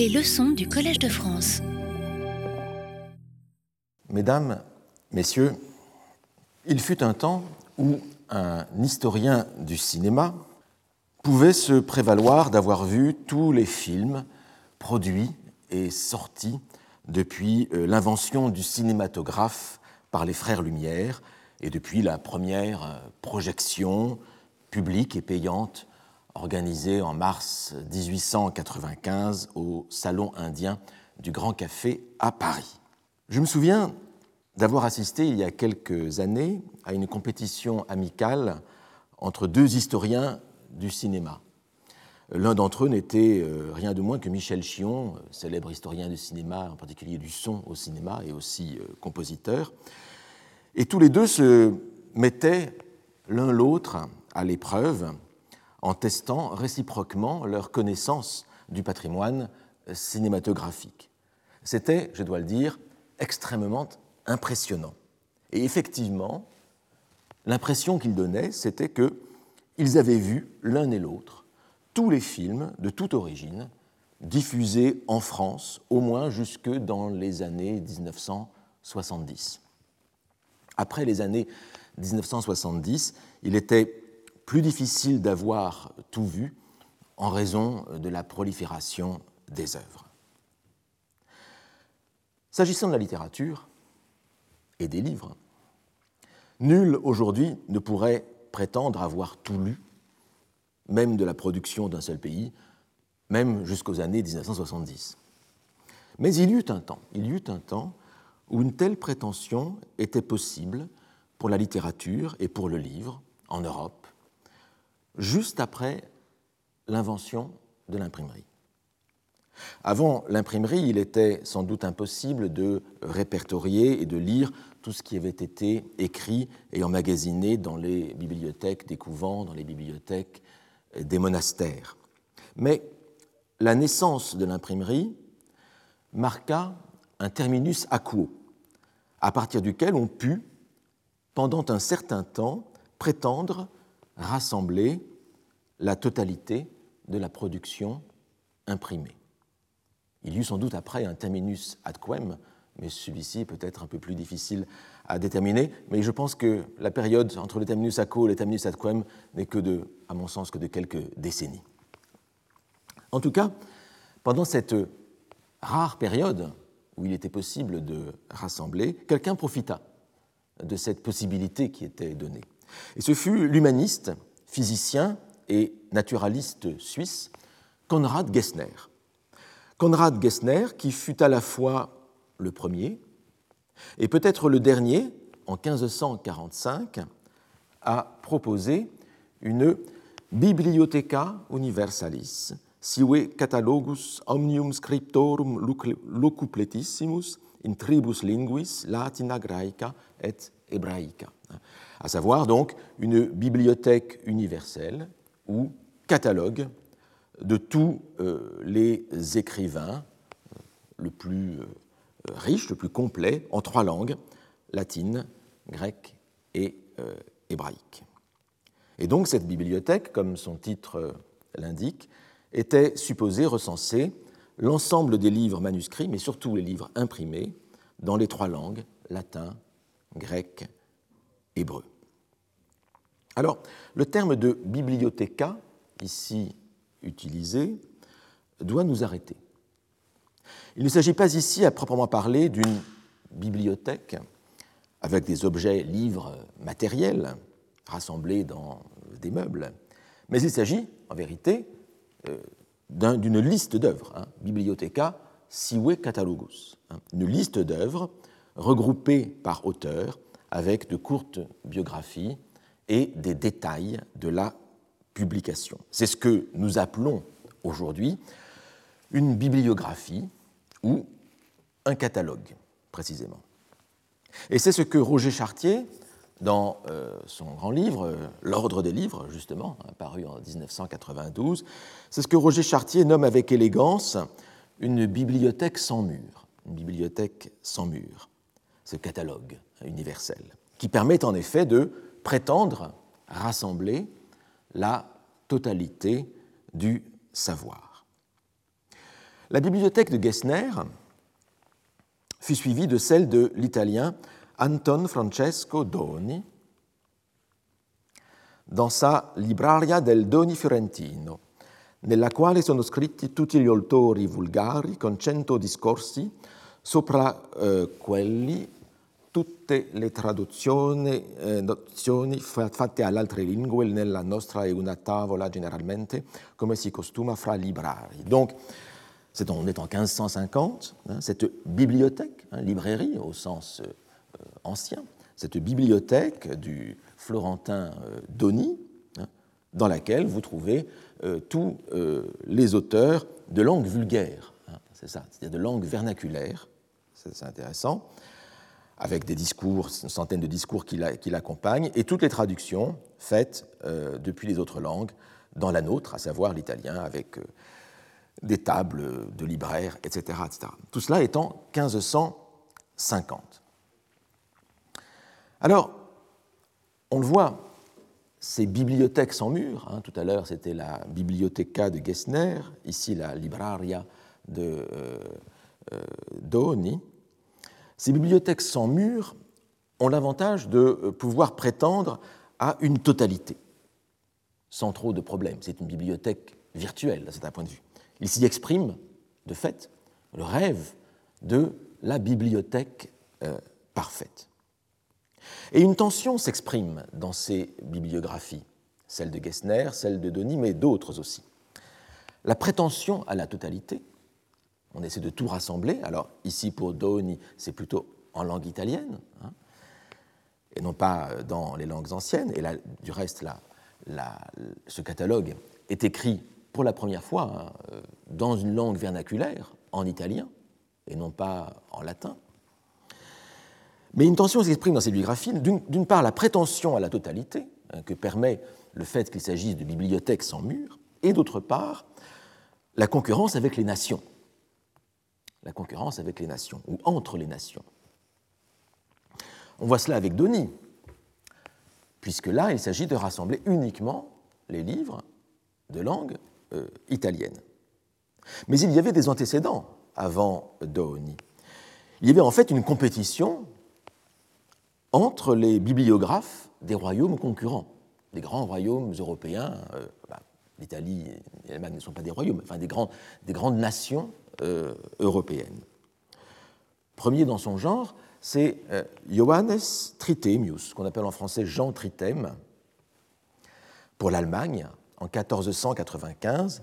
Les leçons du Collège de France. Mesdames, Messieurs, il fut un temps où un historien du cinéma pouvait se prévaloir d'avoir vu tous les films produits et sortis depuis euh, l'invention du cinématographe par les frères Lumière et depuis la première euh, projection publique et payante organisée en mars 1895 au Salon indien du Grand Café à Paris. Je me souviens d'avoir assisté il y a quelques années à une compétition amicale entre deux historiens du cinéma. L'un d'entre eux n'était euh, rien de moins que Michel Chion, célèbre historien du cinéma, en particulier du son au cinéma et aussi euh, compositeur. Et tous les deux se mettaient l'un l'autre à l'épreuve en testant réciproquement leur connaissance du patrimoine cinématographique. C'était, je dois le dire, extrêmement impressionnant. Et effectivement, l'impression qu'ils donnaient, c'était qu'ils avaient vu l'un et l'autre tous les films de toute origine diffusés en France, au moins jusque dans les années 1970. Après les années 1970, il était plus difficile d'avoir tout vu en raison de la prolifération des œuvres. S'agissant de la littérature, et des livres. Nul aujourd'hui ne pourrait prétendre avoir tout lu, même de la production d'un seul pays, même jusqu'aux années 1970. Mais il y eut un temps, il y eut un temps où une telle prétention était possible pour la littérature et pour le livre en Europe, juste après l'invention de l'imprimerie. Avant l'imprimerie, il était sans doute impossible de répertorier et de lire tout ce qui avait été écrit et emmagasiné dans les bibliothèques des couvents, dans les bibliothèques des monastères. Mais la naissance de l'imprimerie marqua un terminus aquo, à partir duquel on put, pendant un certain temps, prétendre rassembler la totalité de la production imprimée. Il y eut sans doute après un terminus ad quem, mais celui-ci peut être un peu plus difficile à déterminer. Mais je pense que la période entre le terminus acco et le terminus ad quem n'est que de, à mon sens, que de quelques décennies. En tout cas, pendant cette rare période où il était possible de rassembler, quelqu'un profita de cette possibilité qui était donnée. Et ce fut l'humaniste, physicien et naturaliste suisse Konrad Gessner. Konrad Gessner, qui fut à la fois le premier, et peut-être le dernier, en 1545, a proposé une Bibliotheca Universalis, sive catalogus omnium scriptorum locupletissimus in tribus linguis latina, graeca et hebraica, à savoir donc une bibliothèque universelle ou catalogue de tous euh, les écrivains le plus euh, riche, le plus complet, en trois langues, latine, grecque et euh, hébraïque. Et donc cette bibliothèque, comme son titre euh, l'indique, était supposée recenser l'ensemble des livres manuscrits, mais surtout les livres imprimés, dans les trois langues, latin, grec, hébreu. Alors, le terme de bibliothéca, ici utilisé, doit nous arrêter. Il ne s'agit pas ici, à proprement parler, d'une bibliothèque avec des objets, livres matériels rassemblés dans des meubles, mais il s'agit, en vérité, euh, d'une liste d'œuvres, hein, Bibliotheca Sive Catalogus, hein, une liste d'œuvres regroupées par auteur avec de courtes biographies et des détails de la publication. C'est ce que nous appelons aujourd'hui une bibliographie ou un catalogue, précisément. Et c'est ce que Roger Chartier, dans euh, son grand livre, euh, L'ordre des livres, justement, paru en 1992, c'est ce que Roger Chartier nomme avec élégance une bibliothèque sans mur, une bibliothèque sans mur, ce catalogue universel, qui permet en effet de prétendre rassembler la totalité du savoir. La bibliothèque de Gessner fut suivie de celle de l'italien Anton Francesco Doni dans sa Libraria del Doni Fiorentino, nella quale sono scritti tutti gli autori vulgari con cento discorsi sopra eh, quelli tutte le traduzioni eh, fatte alle altre lingue nella nostra è una tavola generalmente come si costuma fra librari. Donc, on est en 1550, hein, cette bibliothèque, hein, librairie au sens euh, ancien, cette bibliothèque du Florentin euh, Doni, hein, dans laquelle vous trouvez euh, tous les auteurs de langue vulgaire, c'est ça, c'est-à-dire de langue vernaculaire, c'est intéressant, avec des discours, une centaine de discours qui l'accompagnent, et toutes les traductions faites depuis les autres langues dans la nôtre, à savoir l'italien, avec des tables de libraires, etc., etc. Tout cela en 1550. Alors, on le voit, ces bibliothèques sans mur, hein, tout à l'heure c'était la Bibliotheca de Gessner, ici la Libraria de euh, euh, Doni, ces bibliothèques sans mur ont l'avantage de euh, pouvoir prétendre à une totalité, sans trop de problèmes. C'est une bibliothèque virtuelle, c'est un point de vue. Il s'y exprime, de fait, le rêve de la bibliothèque euh, parfaite. Et une tension s'exprime dans ces bibliographies, celle de Gessner, celle de Denis, mais d'autres aussi. La prétention à la totalité, on essaie de tout rassembler, alors ici pour Doni, c'est plutôt en langue italienne, hein, et non pas dans les langues anciennes, et du reste, ce catalogue est écrit pour la première fois hein, dans une langue vernaculaire, en italien, et non pas en latin. Mais une tension s'exprime dans ces biographies. D'une part, la prétention à la totalité, hein, que permet le fait qu'il s'agisse de bibliothèques sans mur, et d'autre part, la concurrence avec les nations. La concurrence avec les nations, ou entre les nations. On voit cela avec Doni, puisque là, il s'agit de rassembler uniquement les livres de langue euh, italienne. Mais il y avait des antécédents avant Doni. Il y avait en fait une compétition entre les bibliographes des royaumes concurrents, des grands royaumes européens. Euh, bah, L'Italie et l'Allemagne ne sont pas des royaumes, enfin des, des grandes nations euh, européennes. Premier dans son genre, c'est Johannes Tritemius, qu'on appelle en français Jean Tritem, pour l'Allemagne, en 1495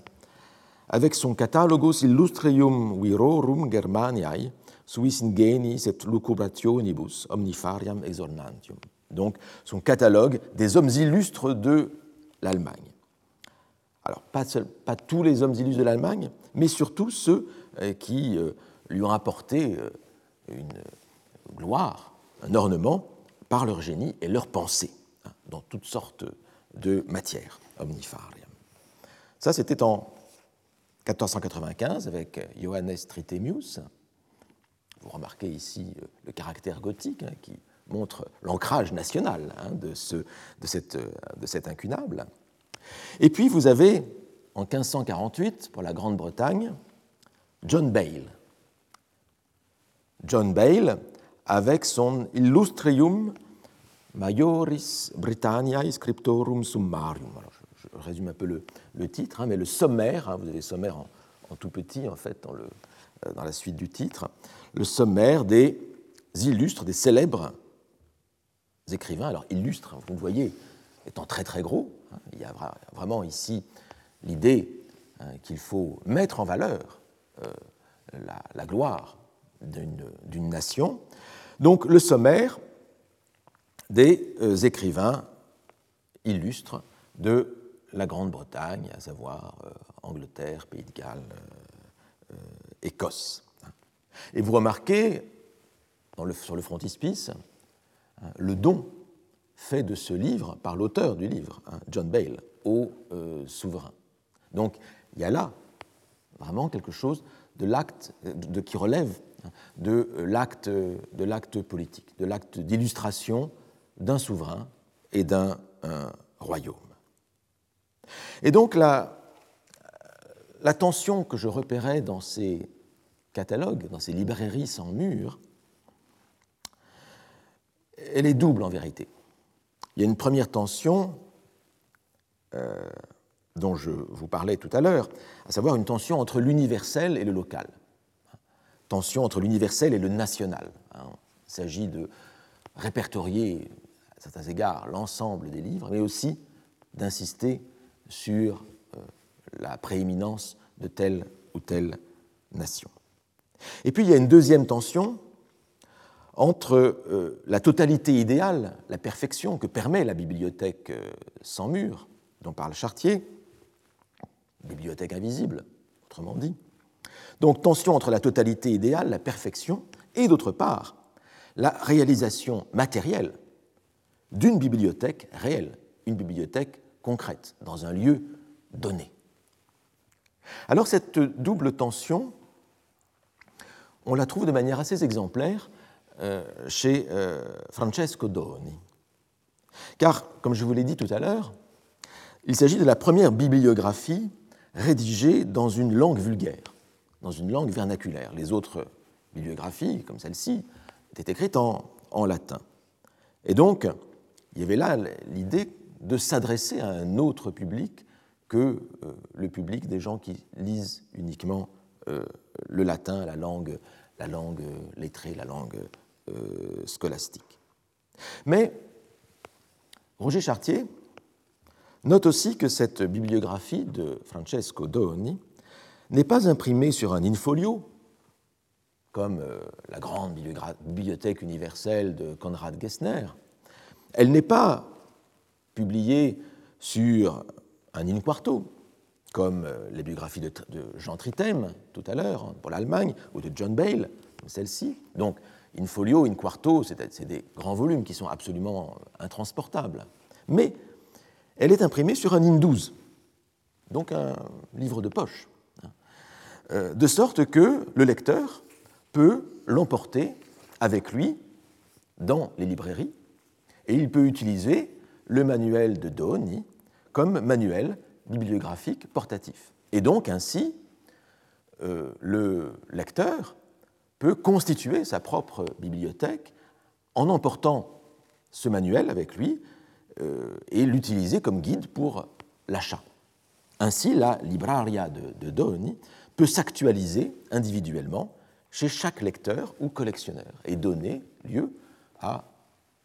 avec son Catalogos illustrium virorum Germaniae suis ingenis et lucubrationibus omnifariam exornantium. Donc son catalogue des hommes illustres de l'Allemagne. Alors pas, tous les hommes illustres de l'Allemagne, mais surtout ceux euh, qui euh, lui ont apporté euh, une gloire, un ornement par leur génie et leur pensée, hein, dans toutes sortes de matières omnifariam. Ça, c'était en 1495 avec Johannes Tritemius. Vous remarquez ici euh, le caractère gothique hein, qui montre l'ancrage national hein, de, ce, de, cette, euh, de cet incunable. Et puis vous avez, en 1548, pour la Grande-Bretagne, John Bale. John Bale, avec son Illustrium Majoris Britanniae Scriptorum Summarium je résume un peu le, titre, hein, mais le sommaire, hein, vous avez le sommaire en, tout petit en fait euh, dans la suite du titre, le sommaire des illustres, des célèbres écrivains. Alors illustres, vous le voyez, étant très très gros, hein, il y a vraiment ici l'idée qu'il faut mettre en valeur euh, la, gloire d'une nation. Donc le sommaire des euh, écrivains illustres de la Grande-Bretagne, à savoir euh, Angleterre, Pays de Galles, Écosse. Et vous remarquez, sur le frontispice, hein, le don fait de ce livre par l'auteur du livre, hein, John Bale, au souverain. Donc il y a là vraiment quelque chose de l'acte qui relève hein, de l'acte de l'acte politique, de l'acte d'illustration d'un souverain et d'un royaume. Et donc la, la tension que je repérais dans ces catalogues, dans ces librairies sans mur, elle est double en vérité. Il y a une première tension euh, dont je vous parlais tout à l'heure, à savoir une tension entre l'universel et le local. Tension entre l'universel et le national. Hein. Il s'agit de répertorier à certains égards l'ensemble des livres, mais aussi d'insister sur euh, la prééminence de telle ou telle nation. Et puis il y a une deuxième tension entre euh, la totalité idéale, la perfection que permet la bibliothèque euh, sans mur, dont parle Chartier, bibliothèque invisible, autrement dit. Donc tension entre la totalité idéale, la perfection, et d'autre part, la réalisation matérielle d'une bibliothèque réelle, une bibliothèque concrète, dans un lieu donné. Alors cette double tension, on la trouve de manière assez exemplaire euh, chez euh, Francesco Doni. Car, comme je vous l'ai dit tout à l'heure, il s'agit de la première bibliographie rédigée dans une langue vulgaire, dans une langue vernaculaire. Les autres bibliographies, comme celle-ci, étaient écrites en, en latin. Et donc, il y avait là l'idée de s'adresser à un autre public que euh, le public des gens qui lisent uniquement euh, le latin, la langue, la langue lettrée, la langue euh, scolastique. Mais Roger Chartier note aussi que cette bibliographie de Francesco Doni n'est pas imprimée sur un infolio, comme la grande bibliothèque universelle de Konrad Gessner. Elle n'est pas publiée sur un in quarto, comme euh, les biographies de, Jean Tritem tout à l'heure pour l'Allemagne, ou de John Bale, celle-ci. Donc, in folio, in quarto, c'est des grands volumes qui sont absolument intransportables. Mais elle est imprimée sur un in 12, donc un livre de poche, hein. de sorte que le lecteur peut l'emporter avec lui dans les librairies et il peut utiliser le manuel de Doni comme manuel bibliographique portatif. Et donc ainsi, euh, le lecteur peut constituer sa propre bibliothèque en emportant ce manuel avec lui et l'utiliser comme guide pour l'achat. Ainsi, la libraria de, de Doni peut s'actualiser individuellement chez chaque lecteur ou collectionneur et donner lieu à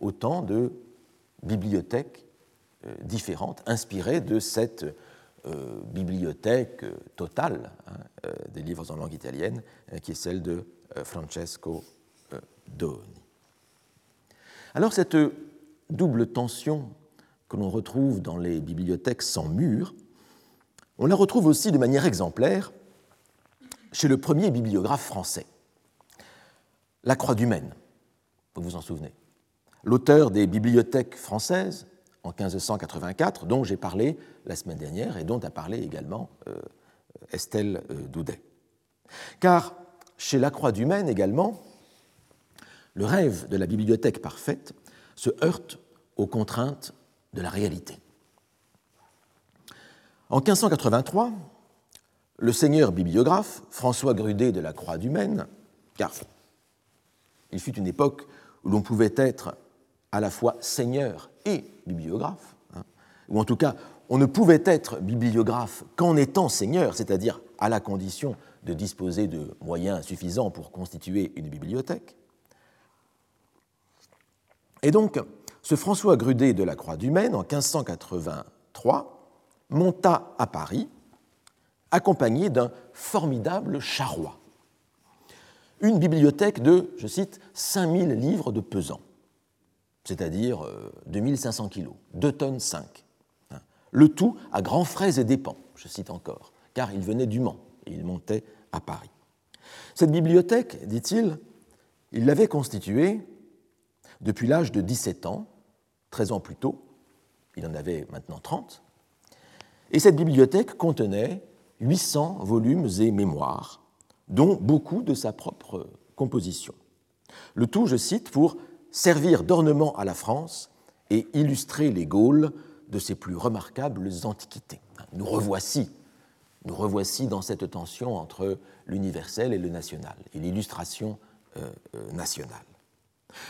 autant de bibliothèques euh, différentes, inspirées de cette euh, bibliothèque euh, totale hein, des livres en langue italienne, qui est celle de Francesco Doni. Alors cette double tension que l'on retrouve dans les bibliothèques sans murs, on la retrouve aussi de manière exemplaire chez le premier bibliographe français, La Croix du Maine, vous vous en souvenez, l'auteur des bibliothèques françaises, en 1584, dont j'ai parlé la semaine dernière et dont a parlé également euh, Estelle euh, Doudet. Car chez Lacroix du Maine également, le rêve de la bibliothèque parfaite se heurte aux contraintes de la réalité. En 1583, le seigneur bibliographe, François Grudet de la Croix du Maine, car il fut une époque où l'on pouvait être à la fois seigneur et bibliographe, hein, ou en tout cas, on ne pouvait être bibliographe qu'en étant seigneur, c'est-à-dire à la condition de disposer de moyens suffisants pour constituer une bibliothèque. Et donc, ce François Grudet de la Croix du Maine, en 1583, monta à Paris, accompagné d'un formidable charroi. Une bibliothèque de, je cite, 5000 livres de pesant c'est-à-dire 2500 euh, kilos, 2 tonnes 5. Hein. Le tout à grands frais et dépens, je cite encore, car il venait du Mans et il montait à Paris. Cette bibliothèque, dit-il, il l'avait constituée depuis l'âge de 17 ans, 13 ans plus tôt, il en avait maintenant 30, et cette bibliothèque contenait 800 volumes et mémoires, dont beaucoup de sa propre composition. Le tout, je cite, pour servir d'ornement à la France et illustrer les Gaules de ses plus remarquables antiquités. Nous revoici nous revoici dans cette tension entre l'universel et le national, et l'illustration nationale.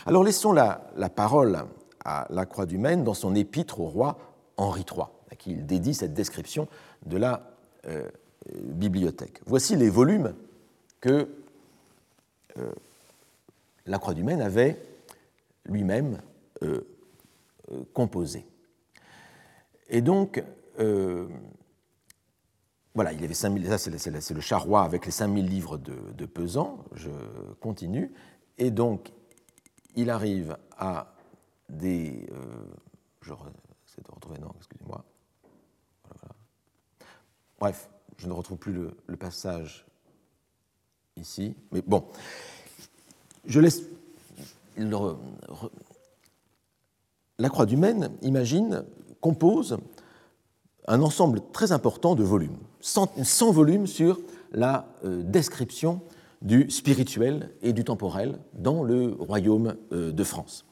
Alors laissons la, la, parole à la Croix du Maine dans son épître au roi Henri III, à qui il dédie cette description de la bibliothèque. Voici les volumes que la Croix du Maine avait lui-même euh, euh, composés. Et donc, euh, voilà, il avait 5000, ça c'est le charroi avec les 5000 livres de, pesant, je continue, et donc il arrive à des. je de retrouver, non, excusez-moi. Bref, je ne retrouve plus le, le passage ici, mais bon, je laisse. La Croix du Maine, imagine, compose un ensemble très important de volumes, 100, volumes sur la euh, description du spirituel et du temporel dans le royaume euh, de France.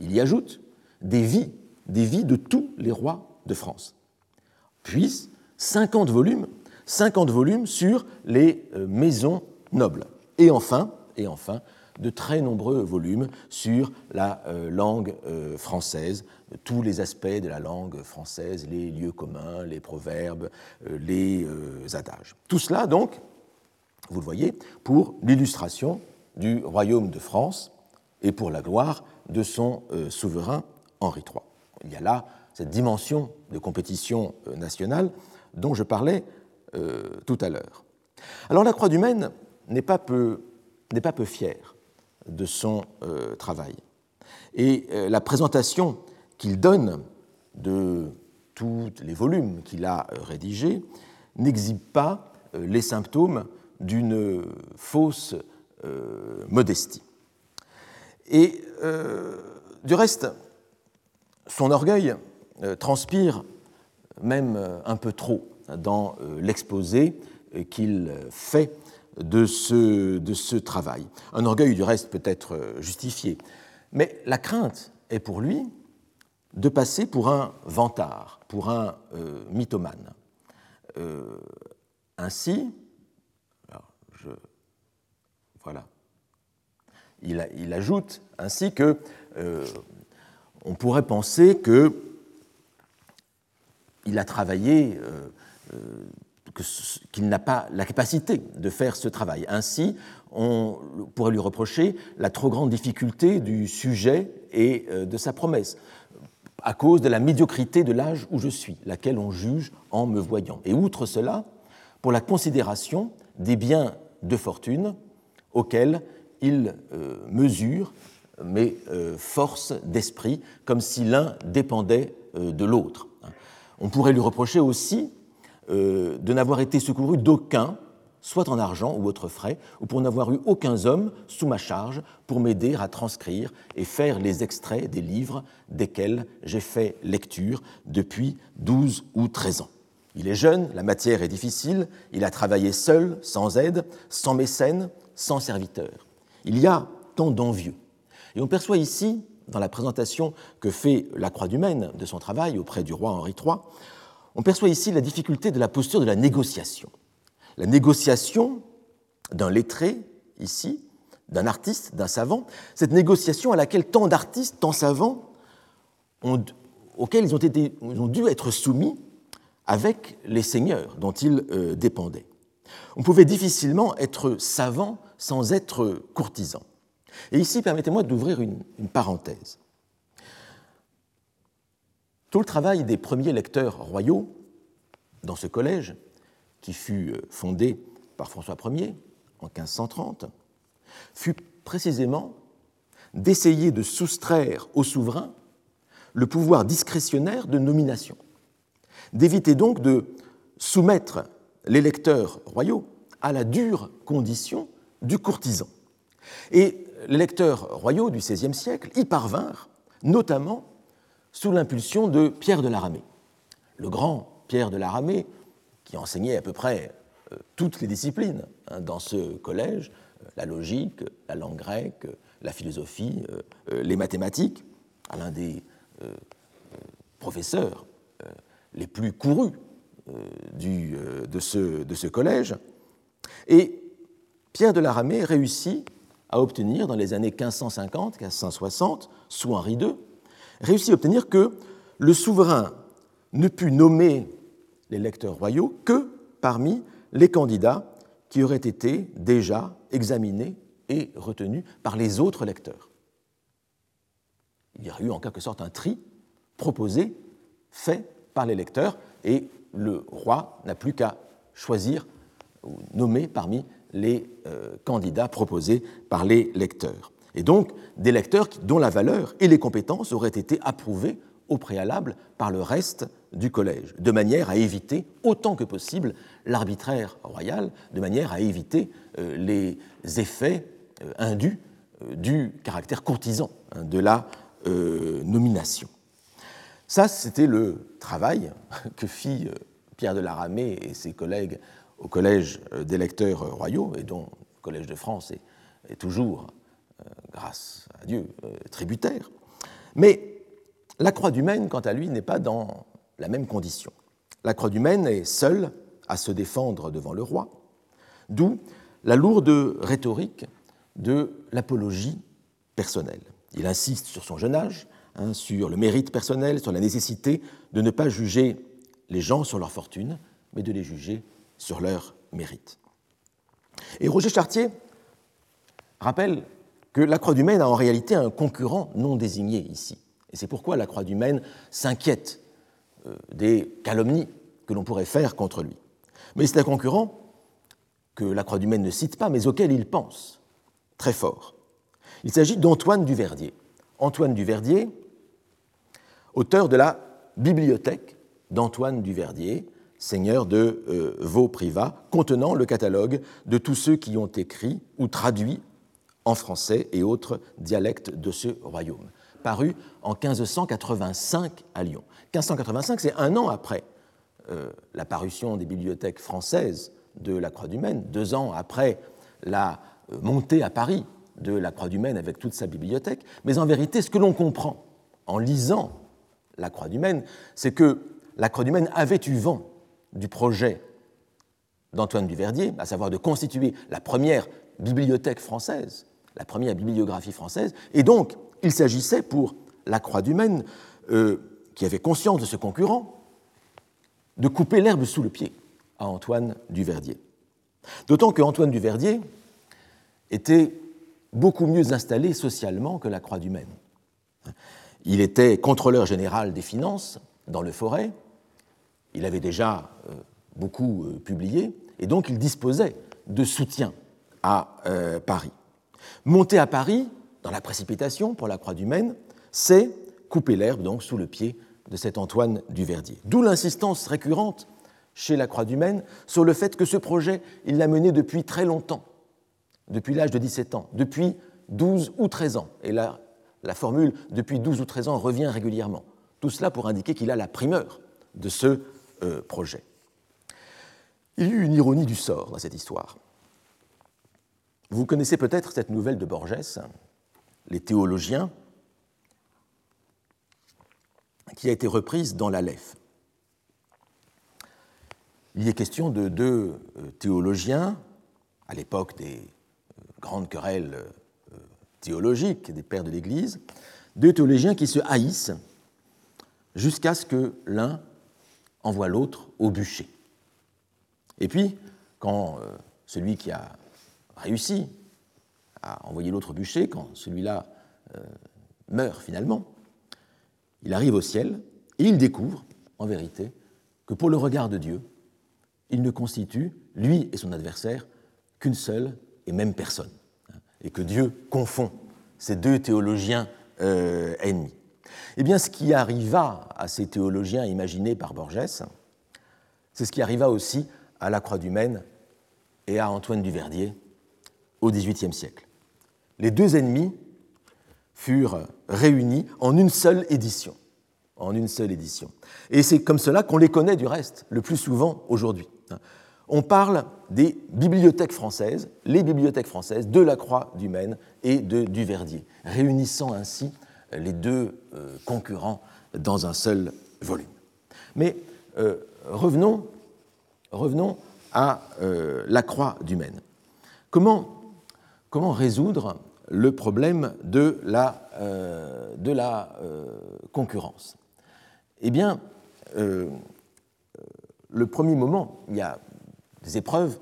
Il y ajoute des vies, des vies de tous les rois de France. Puis 50 volumes, 50 volumes sur les euh, maisons nobles. Et enfin, et enfin de très nombreux volumes sur la euh, langue euh, française, tous les aspects de la langue française, les lieux communs, les proverbes, les adages. Tout cela, donc, vous le voyez, pour l'illustration du royaume de France et pour la gloire de son souverain Henri III. Il y a là cette dimension de compétition nationale dont je parlais tout à l'heure. Alors la Croix du Maine n'est pas peu, fière de son euh, travail. Et euh, la présentation qu'il donne de tous les volumes qu'il a euh, rédigés n'exhibe pas les symptômes d'une fausse modestie. Et du reste, son orgueil transpire même un peu trop dans l'exposé qu'il fait de ce, de ce travail. Un orgueil du reste peut être justifié, mais la crainte est pour lui de passer pour un vantard, pour un euh, mythomane. Euh, ainsi, je, voilà, il, ajoute ainsi que euh, on pourrait penser que il a travaillé qu'il n'a pas la capacité de faire ce travail. Ainsi, on pourrait lui reprocher la trop grande difficulté du sujet et euh, de sa promesse, à cause de la médiocrité de l'âge où je suis, laquelle on juge en me voyant. Et outre cela, pour la considération des biens de fortune auxquels il euh, mesure mes euh, forces d'esprit, comme si l'un dépendait de l'autre. On pourrait lui reprocher aussi euh, de n'avoir été secouru d'aucun, soit en argent ou autre frais, ou pour n'avoir eu aucun homme sous ma charge pour m'aider à transcrire et faire les extraits des livres desquels j'ai fait lecture depuis 12 ou 13 ans. Il est jeune, la matière est difficile, il a travaillé seul, sans aide, sans mécène, sans serviteur. Il y a tant d'envieux. Et on perçoit ici, dans la présentation que fait la Croix du Maine de son travail auprès du roi Henri III, on perçoit ici la difficulté de la posture de la négociation. La négociation d'un lettré, ici, d'un artiste, d'un savant, cette négociation à laquelle tant d'artistes, tant savants, ont, auxquels ils ont, dû être soumis avec les seigneurs dont ils euh, dépendaient. On pouvait difficilement être savant sans être courtisan. Et ici, permettez-moi d'ouvrir une, parenthèse. Tout le travail des premiers lecteurs royaux dans ce collège, qui fut euh, fondé par François Ier en 1530, fut précisément d'essayer de soustraire au souverain le pouvoir discrétionnaire de nomination, d'éviter donc de soumettre les lecteurs royaux à la dure condition du courtisan. Et les lecteurs royaux du XVIe siècle y parvinrent, notamment sous l'impulsion de Pierre de la Ramée, le grand Pierre de la Ramée, qui enseignait à peu près euh, toutes les disciplines hein, dans ce collège, euh, la logique, la langue grecque, la philosophie, euh, les mathématiques, l'un des professeurs les plus courus de, ce, de, ce, collège. Et Pierre de la Ramée réussit à obtenir, dans les années 1550-1560, sous Henri II, réussit à obtenir que le souverain ne put nommer les lecteurs royaux que parmi les candidats qui auraient été déjà examinés et retenus par les autres lecteurs. Il y a eu en quelque sorte un tri proposé, fait par les lecteurs, et le roi n'a plus qu'à choisir ou nommer parmi les euh, candidats proposés par les lecteurs. Et donc des lecteurs dont la valeur et les compétences auraient été approuvées au préalable par le reste du collège, de manière à éviter autant que possible l'arbitraire royal, de manière à éviter euh, les effets euh, indus du caractère courtisan hein, de la nomination. Ça, c'était le travail que fit Pierre de la Ramée et ses collègues au Collège des lecteurs royaux, et dont le Collège de France est, toujours, euh, grâce à Dieu, euh, tributaire. Mais la Croix du Maine, quant à lui, n'est pas dans la même condition. La Croix du Maine est seule à se défendre devant le roi, d'où la lourde rhétorique de l'apologie personnelle. Il insiste sur son jeune âge, hein, sur le mérite personnel, sur la nécessité de ne pas juger les gens sur leur fortune, mais de les juger sur leur mérite. Et Roger Chartier rappelle que la Croix du Maine a en réalité un concurrent non désigné ici. Et c'est pourquoi la Croix du Maine s'inquiète euh, des calomnies que l'on pourrait faire contre lui. Mais c'est un concurrent que la Croix du Maine ne cite pas, mais auquel il pense très fort. Il s'agit d'Antoine Duverdier. Antoine Duverdier, auteur de la Bibliothèque d'Antoine Duverdier, seigneur de euh, Vaux-Privat, contenant le catalogue de tous ceux qui ont écrit ou traduit en français et autres dialectes de ce royaume, paru en 1585 à Lyon. 1585, c'est un an après euh, la parution des bibliothèques françaises de la Croix du Maine, deux ans après la euh, montée à Paris de la Croix du Maine avec toute sa bibliothèque. Mais en vérité, ce que l'on comprend en lisant la Croix du Maine, c'est que la Croix du Maine avait eu vent du projet d'Antoine Duverdier, à savoir de constituer la première bibliothèque française, la première bibliographie française, et donc il s'agissait pour la Croix du Maine, euh, qui avait conscience de ce concurrent, de couper l'herbe sous le pied à Antoine Duverdier. D'autant que Antoine Duverdier était beaucoup mieux installé socialement que la Croix du Maine. Il était contrôleur général des finances dans le Forêt, il avait déjà euh, beaucoup euh, publié, et donc il disposait de soutien à euh, Paris. Monter à Paris, dans la précipitation pour la Croix du Maine, c'est couper l'herbe donc sous le pied de cet Antoine Duverdier. D'où l'insistance récurrente chez la Croix du Maine sur le fait que ce projet, il l'a mené depuis très longtemps, depuis l'âge de 17 ans, depuis 12 ou 13 ans. Et là, la formule depuis 12 ou 13 ans revient régulièrement. Tout cela pour indiquer qu'il a la primeur de ce euh. Il y a eu une ironie du sort dans cette histoire. Vous connaissez peut-être cette nouvelle de Borges, Les théologiens, qui a été reprise dans l'Aleph. Il y est question de deux euh, théologiens, à l'époque des euh, grandes querelles théologiques des pères de l'Église, deux théologiens qui se haïssent jusqu'à ce que l'un envoie l'autre au bûcher. Et puis, quand euh, celui qui a réussi à envoyer l'autre au bûcher, quand celui-là euh, meurt finalement, il arrive au ciel et il découvre, en vérité, que pour le regard de Dieu, il ne constitue, lui et son adversaire, qu'une seule et même personne, et que Dieu confond ces deux théologiens euh, ennemis. Eh bien, ce qui arriva à ces théologiens imaginés par Borges, c'est ce qui arriva aussi à la Croix du Maine et à Antoine Duverdier au XVIIIe siècle. Les deux ennemis furent réunis en une seule édition. En une seule édition. Et c'est comme cela qu'on les connaît du reste, le plus souvent aujourd'hui. On parle des bibliothèques françaises, les bibliothèques françaises de la Croix du Maine et de Duverdier, réunissant ainsi les deux euh, concurrents dans un seul volume. Mais euh, revenons à euh, la croix du Maine. Comment, résoudre le problème de la, de la concurrence? Eh bien, le premier moment, il y a des épreuves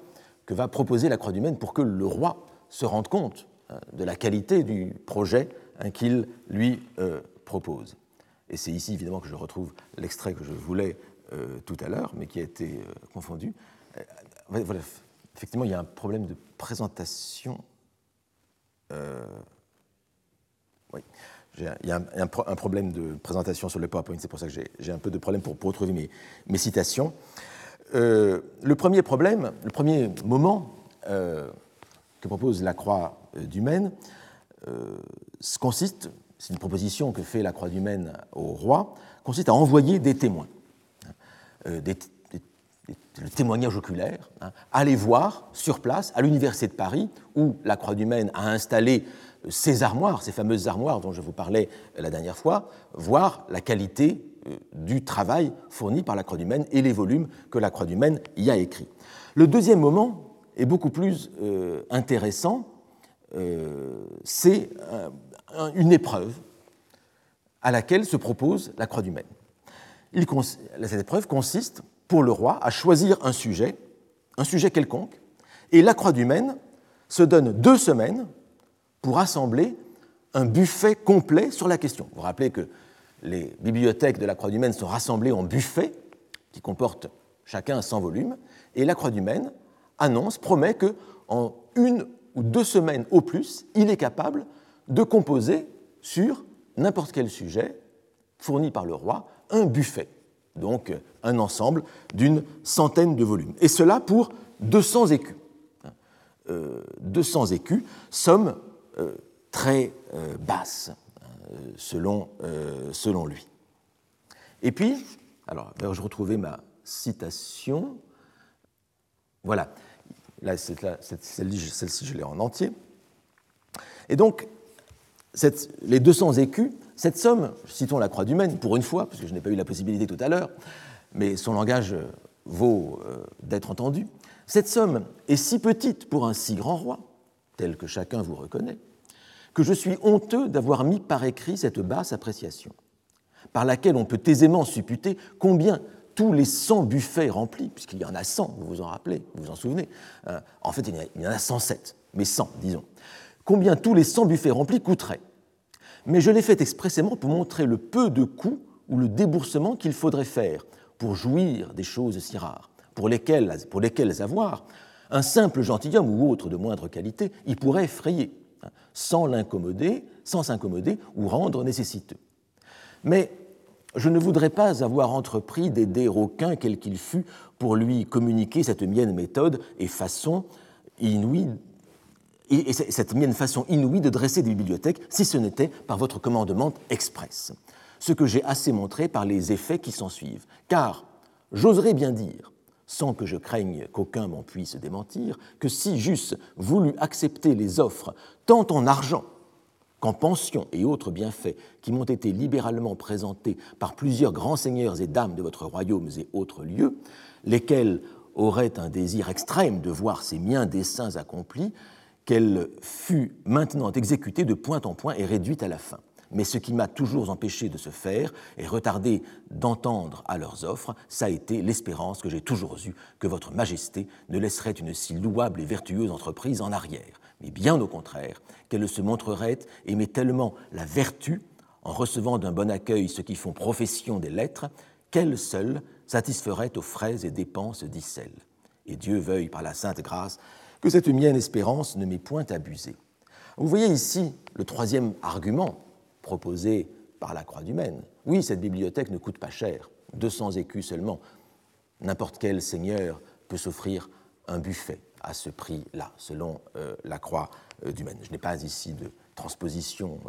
que va proposer la Croix du Maine pour que le roi se rende compte hein, de la qualité du projet qu'il lui euh, propose. Et c'est ici évidemment que je retrouve l'extrait que je voulais euh, tout à l'heure, mais qui a été euh, confondu. Effectivement, il y a un problème de présentation. oui, il y a un, problème de présentation sur le PowerPoint, c'est pour ça que j'ai un peu de problème pour, retrouver mes, citations. Le premier problème, le premier moment que propose la Croix du Maine consiste, c'est une proposition que fait la Croix du Maine au roi, consiste à envoyer des témoins, des, le témoignage oculaire, hein, aller voir sur place à l'Université de Paris, où la Croix du Maine a installé ces armoires, ces fameuses armoires dont je vous parlais la dernière fois, voir la qualité euh, du travail fourni par la Croix du Maine et les volumes que la Croix du Maine y a écrits. Le deuxième moment est beaucoup plus euh, intéressant, euh, c'est une épreuve à laquelle se propose la Croix du Maine. cette épreuve consiste pour le roi à choisir un sujet, un sujet quelconque, et la Croix du Maine se donne deux semaines pour assembler un buffet complet sur la question. Vous vous rappelez que les bibliothèques de la Croix du Maine sont rassemblées en buffets qui comportent chacun 100 volumes, et la Croix du Maine annonce, promet que en une ou deux semaines au plus, il est capable de composer sur n'importe quel sujet fourni par le roi un buffet, donc un ensemble d'une centaine de volumes. Et cela pour 200 écus. 200 euh, écus, somme euh, très euh, basse selon, selon lui. Et puis, alors, je retrouvais ma citation. Voilà, là, celle-ci, je l'ai en entier. Et donc, les 200 écus, cette somme, citons la Croix du Maine pour une fois, parce que je n'ai pas eu la possibilité tout à l'heure, mais son langage vaut euh, d'être entendu. Cette somme est si petite pour un si grand roi, tel que chacun vous reconnaît, que je suis honteux d'avoir mis par écrit cette basse appréciation, par laquelle on peut aisément supputer combien tous les 100 buffets remplis, puisqu'il y en a 100, vous vous en rappelez, vous vous en souvenez, euh, en fait il y en a 107, mais 100, disons, combien tous les 100 buffets remplis coûteraient? Mais je l'ai fait expressément pour montrer le peu de coûts ou le déboursement qu'il faudrait faire pour jouir des choses si rares, pour lesquelles, avoir un simple gentilhomme ou autre de moindre qualité y pourrait effrayer sans l'incommoder, sans s'incommoder ou rendre nécessiteux. Mais je ne voudrais pas avoir entrepris d'aider aucun, quel qu'il fût, pour lui communiquer cette mienne méthode et façon inouïe et cette mienne façon inouïe de dresser des bibliothèques, si ce n'était par votre commandement express. Ce que j'ai assez montré par les effets qui s'en suivent. Car j'oserais bien dire sans que je craigne qu'aucun m'en puisse démentir, que si j'eusse voulu accepter les offres tant en argent qu'en pensions et autres bienfaits qui m'ont été libéralement présentés par plusieurs grands seigneurs et dames de votre royaume et autres lieux, lesquels auraient un désir extrême de voir ces miens desseins accomplis, qu'elle fût maintenant exécutée de point en point et réduite à la fin. Mais ce qui m'a toujours empêché de se faire et retardé d'entendre à leurs offres, ça a été l'espérance que j'ai toujours eue que votre Majesté ne laisserait une si louable et vertueuse entreprise en arrière, mais bien au contraire, qu'elle se montrerait aimer tellement la vertu en recevant d'un bon accueil ceux qui font profession des lettres, qu'elle seule satisferait aux frais et dépenses d'Issel. Et Dieu veuille par la sainte grâce que cette mienne espérance ne m'ait point abusé. Vous voyez ici le troisième argument proposé par la Croix du Maine. Oui, cette bibliothèque ne coûte pas cher, 200 écus seulement. N'importe quel seigneur peut s'offrir un buffet à ce prix-là, selon euh, la Croix euh, du Maine. Je n'ai pas ici de transposition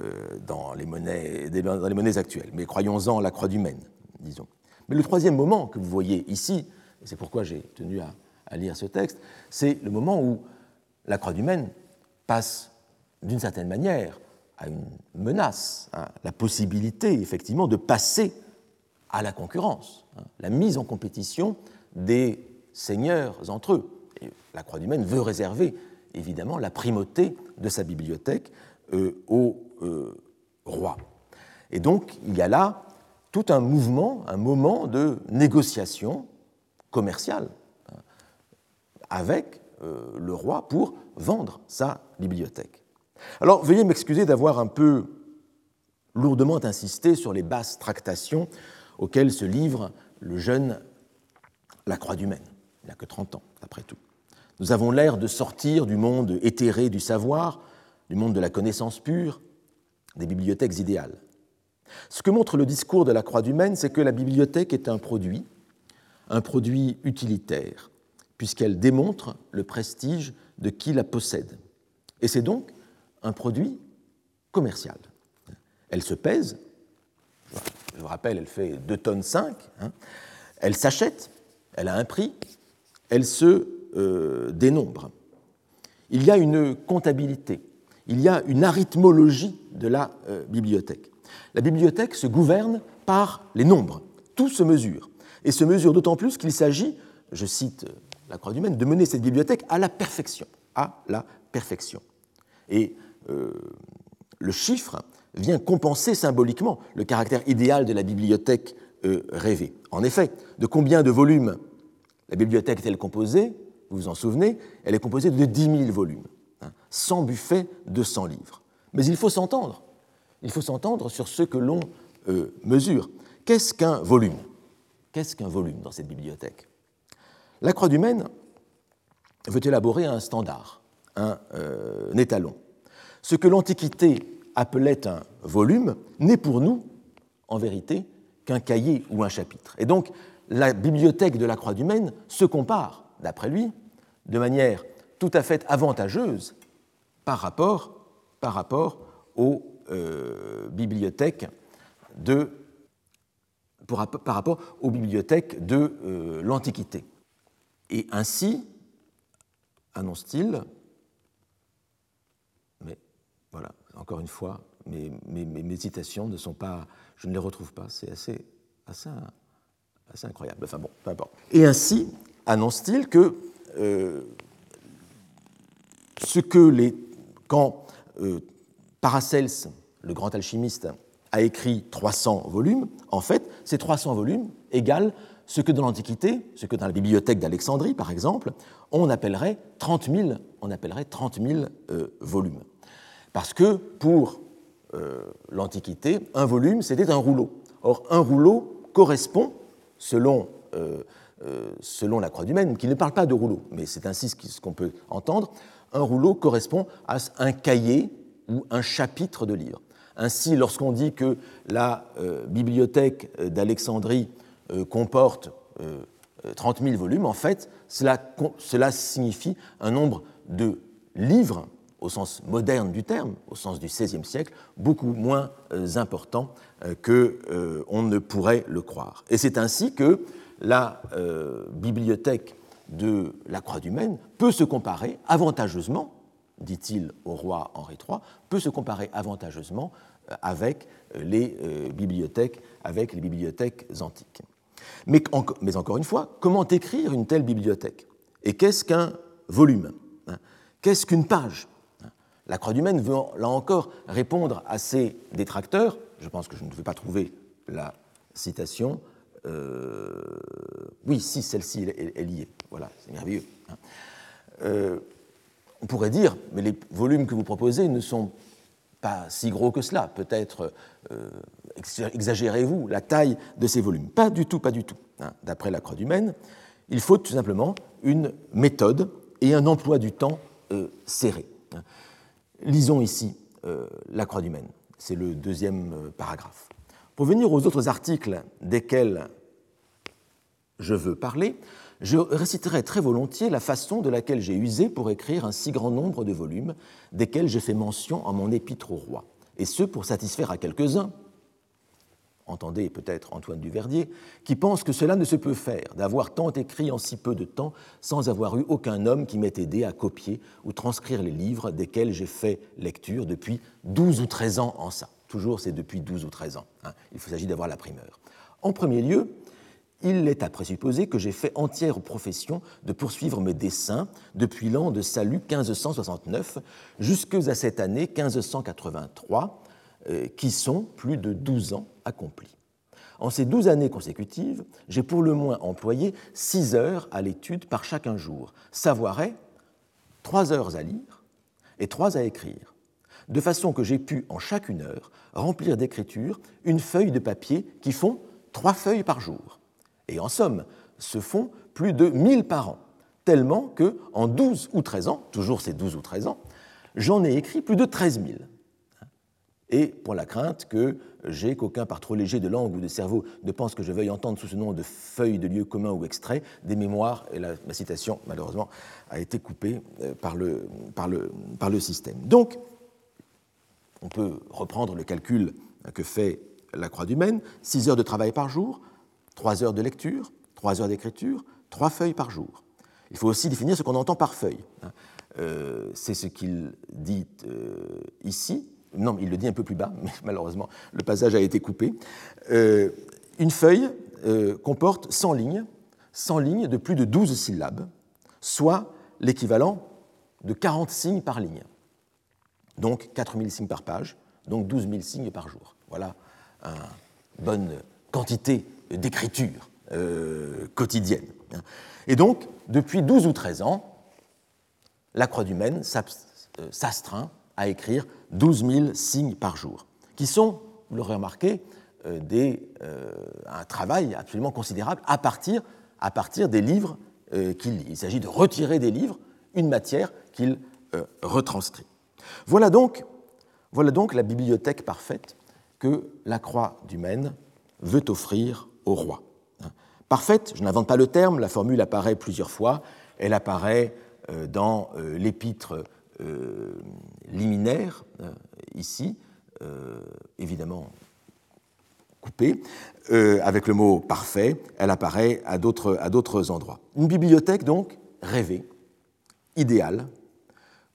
euh, dans, les monnaies, actuelles, mais croyons-en la Croix du Maine, disons. Mais le troisième moment que vous voyez ici, c'est pourquoi j'ai tenu à, à lire ce texte, c'est le moment où la Croix du Maine passe d'une certaine manière à une menace, hein, la possibilité effectivement de passer à la concurrence, hein, la mise en compétition des seigneurs entre eux. La Croix du Maine veut réserver évidemment la primauté de sa bibliothèque euh, au euh, roi. Et donc il y a là tout un mouvement, un moment de négociation commerciale hein, avec euh, le roi pour vendre sa bibliothèque. Alors veuillez m'excuser d'avoir un peu lourdement insisté sur les basses tractations auxquelles se livre le jeune Lacroix du Maine. Il n'a que 30 ans, après tout. Nous avons l'air de sortir du monde éthéré du savoir, du monde de la connaissance pure, des bibliothèques idéales. Ce que montre le discours de la Croix du Maine, c'est que la bibliothèque est un produit, un produit utilitaire, puisqu'elle démontre le prestige de qui la possède. Et c'est donc un produit commercial. Elle se pèse, je vous rappelle, elle fait 2 tonnes 5, hein. elle s'achète, elle a un prix, elle se euh, dénombre. Il y a une comptabilité, il y a une arithmologie de la euh, bibliothèque. La bibliothèque se gouverne par les nombres, tout se mesure, et se mesure d'autant plus qu'il s'agit, je cite la Croix du Maine, de mener cette bibliothèque à la perfection, à la perfection. Et euh, le chiffre vient compenser symboliquement le caractère idéal de la bibliothèque euh, rêvée. En effet, de combien de volumes la bibliothèque est-elle composée? Vous vous en souvenez Elle est composée de 10 000 volumes, 100 hein, buffets, 200 livres. Mais il faut s'entendre. Il faut s'entendre sur ce que l'on euh, mesure. Qu'est-ce qu'un volume? Qu'est-ce qu'un volume dans cette bibliothèque? La Croix du Maine veut élaborer un standard, un étalon. Ce que l'Antiquité appelait un volume n'est pour nous, en vérité, qu'un cahier ou un chapitre. Et donc, la bibliothèque de la Croix du Maine se compare, d'après lui, de manière tout à fait avantageuse par rapport, par rapport aux euh, bibliothèques de, par rapport aux bibliothèques de euh, l'Antiquité. Et ainsi, annonce-t-il, voilà, encore une fois, mes, mes, citations ne sont pas, je ne les retrouve pas, c'est assez, assez, assez, incroyable. Enfin bon, peu importe. Et ainsi annonce-t-il que ce que les, quand euh, Paracels, le grand alchimiste, a écrit 300 volumes, en fait, ces 300 volumes égalent ce que dans l'Antiquité, ce que dans la bibliothèque d'Alexandrie, par exemple, on appellerait 30 000, on appellerait 30 000 euh, volumes. Parce que pour euh, l'Antiquité, un volume, c'était un rouleau. Or, un rouleau correspond, selon, euh, euh, selon la Croix du Maine, qui ne parle pas de rouleau, mais c'est ainsi ce qu'on peut entendre, un rouleau correspond à un cahier ou un chapitre de livre. Ainsi, lorsqu'on dit que la bibliothèque d'Alexandrie comporte 30 000 volumes, en fait, cela, cela signifie un nombre de livres au sens moderne du terme, au sens du XVIe siècle, beaucoup moins euh, important euh, que euh, on ne pourrait le croire. Et c'est ainsi que la bibliothèque de la Croix du Maine peut se comparer avantageusement, dit-il au roi Henri III, peut se comparer avantageusement avec les bibliothèques, avec les bibliothèques antiques. Mais, mais encore une fois, comment écrire une telle bibliothèque? Et qu'est-ce qu'un volume? Hein? Qu'est-ce qu'une page? La Croix du Maine veut, là encore, répondre à ses détracteurs. Je pense que je ne vais pas trouver la citation. Euh, oui, si, celle-ci est, liée. Voilà, c'est merveilleux. Hein. Euh, on pourrait dire, mais les volumes que vous proposez ne sont pas si gros que cela. Peut-être euh, exagérez-vous la taille de ces volumes. Pas du tout, pas du tout. Hein. D'après la Croix du Maine, il faut tout simplement une méthode et un emploi du temps serré. Hein. Lisons ici la Croix du Maine, c'est le deuxième paragraphe. Pour venir aux autres articles desquels je veux parler, je réciterai très volontiers la façon de laquelle j'ai usé pour écrire un si grand nombre de volumes, desquels j'ai fait mention en mon épître au roi, et ce pour satisfaire à quelques-uns, entendez peut-être Antoine Duverdier, qui pense que cela ne se peut faire, d'avoir tant écrit en si peu de temps sans avoir eu aucun homme qui m'ait aidé à copier ou transcrire les livres desquels j'ai fait lecture depuis 12 ou 13 ans en ça. Toujours, c'est depuis 12 ou 13 ans. Hein. Il s'agit d'avoir la primeur. En premier lieu, il est à présupposer que j'ai fait entière profession de poursuivre mes dessins depuis l'an de salut 1569 jusqu'à cette année 1583, euh, qui sont plus de 12 ans accomplis. En ces 12 années consécutives, j'ai pour le moins employé 6 heures à l'étude par chacun jour, savoir est 3 heures à lire et 3 à écrire, de façon que j'ai pu en chacune heure remplir d'écriture une feuille de papier qui font 3 feuilles par jour et en somme se font plus de 1000 par an, tellement que en 12 ou 13 ans, toujours ces 12 ou 13 ans, j'en ai écrit plus de 13 000. Et pour la crainte que j'ai qu'aucun par trop léger de langue ou de cerveau ne pense que je veuille entendre sous ce nom de feuilles de lieux communs ou extraits des mémoires, et la, citation malheureusement a été coupée euh, par le, par le, par le système. Donc, on peut reprendre le calcul que fait la Croix du Maine, 6 heures de travail par jour, Trois heures de lecture, trois heures d'écriture, trois feuilles par jour. Il faut aussi définir ce qu'on entend par feuille. Hein. Euh, c'est ce qu'il dit euh, ici. Non, il le dit un peu plus bas, mais malheureusement, le passage a été coupé. Euh, une feuille comporte 100 lignes, 100 lignes de plus de 12 syllabes, soit l'équivalent de 40 signes par ligne. Donc 4000 signes par page, donc 12 000 signes par jour. Voilà une bonne quantité d'écriture euh, quotidienne. Et donc, depuis 12 ou 13 ans, la Croix du Maine euh, s'astreint à écrire 12 000 signes par jour, qui sont, vous l'aurez remarqué, euh, un travail absolument considérable à partir, à partir des livres qu'il lit. Il s'agit de retirer des livres une matière qu'il retranscrit. Voilà donc, la bibliothèque parfaite que la Croix du Maine veut offrir au roi. Parfaite, je n'invente pas le terme, la formule apparaît plusieurs fois. Elle apparaît euh, dans euh, l'épître euh, liminaire, ici, évidemment coupée, avec le mot parfait. Elle apparaît à d'autres endroits. Une bibliothèque, donc, rêvée, idéale,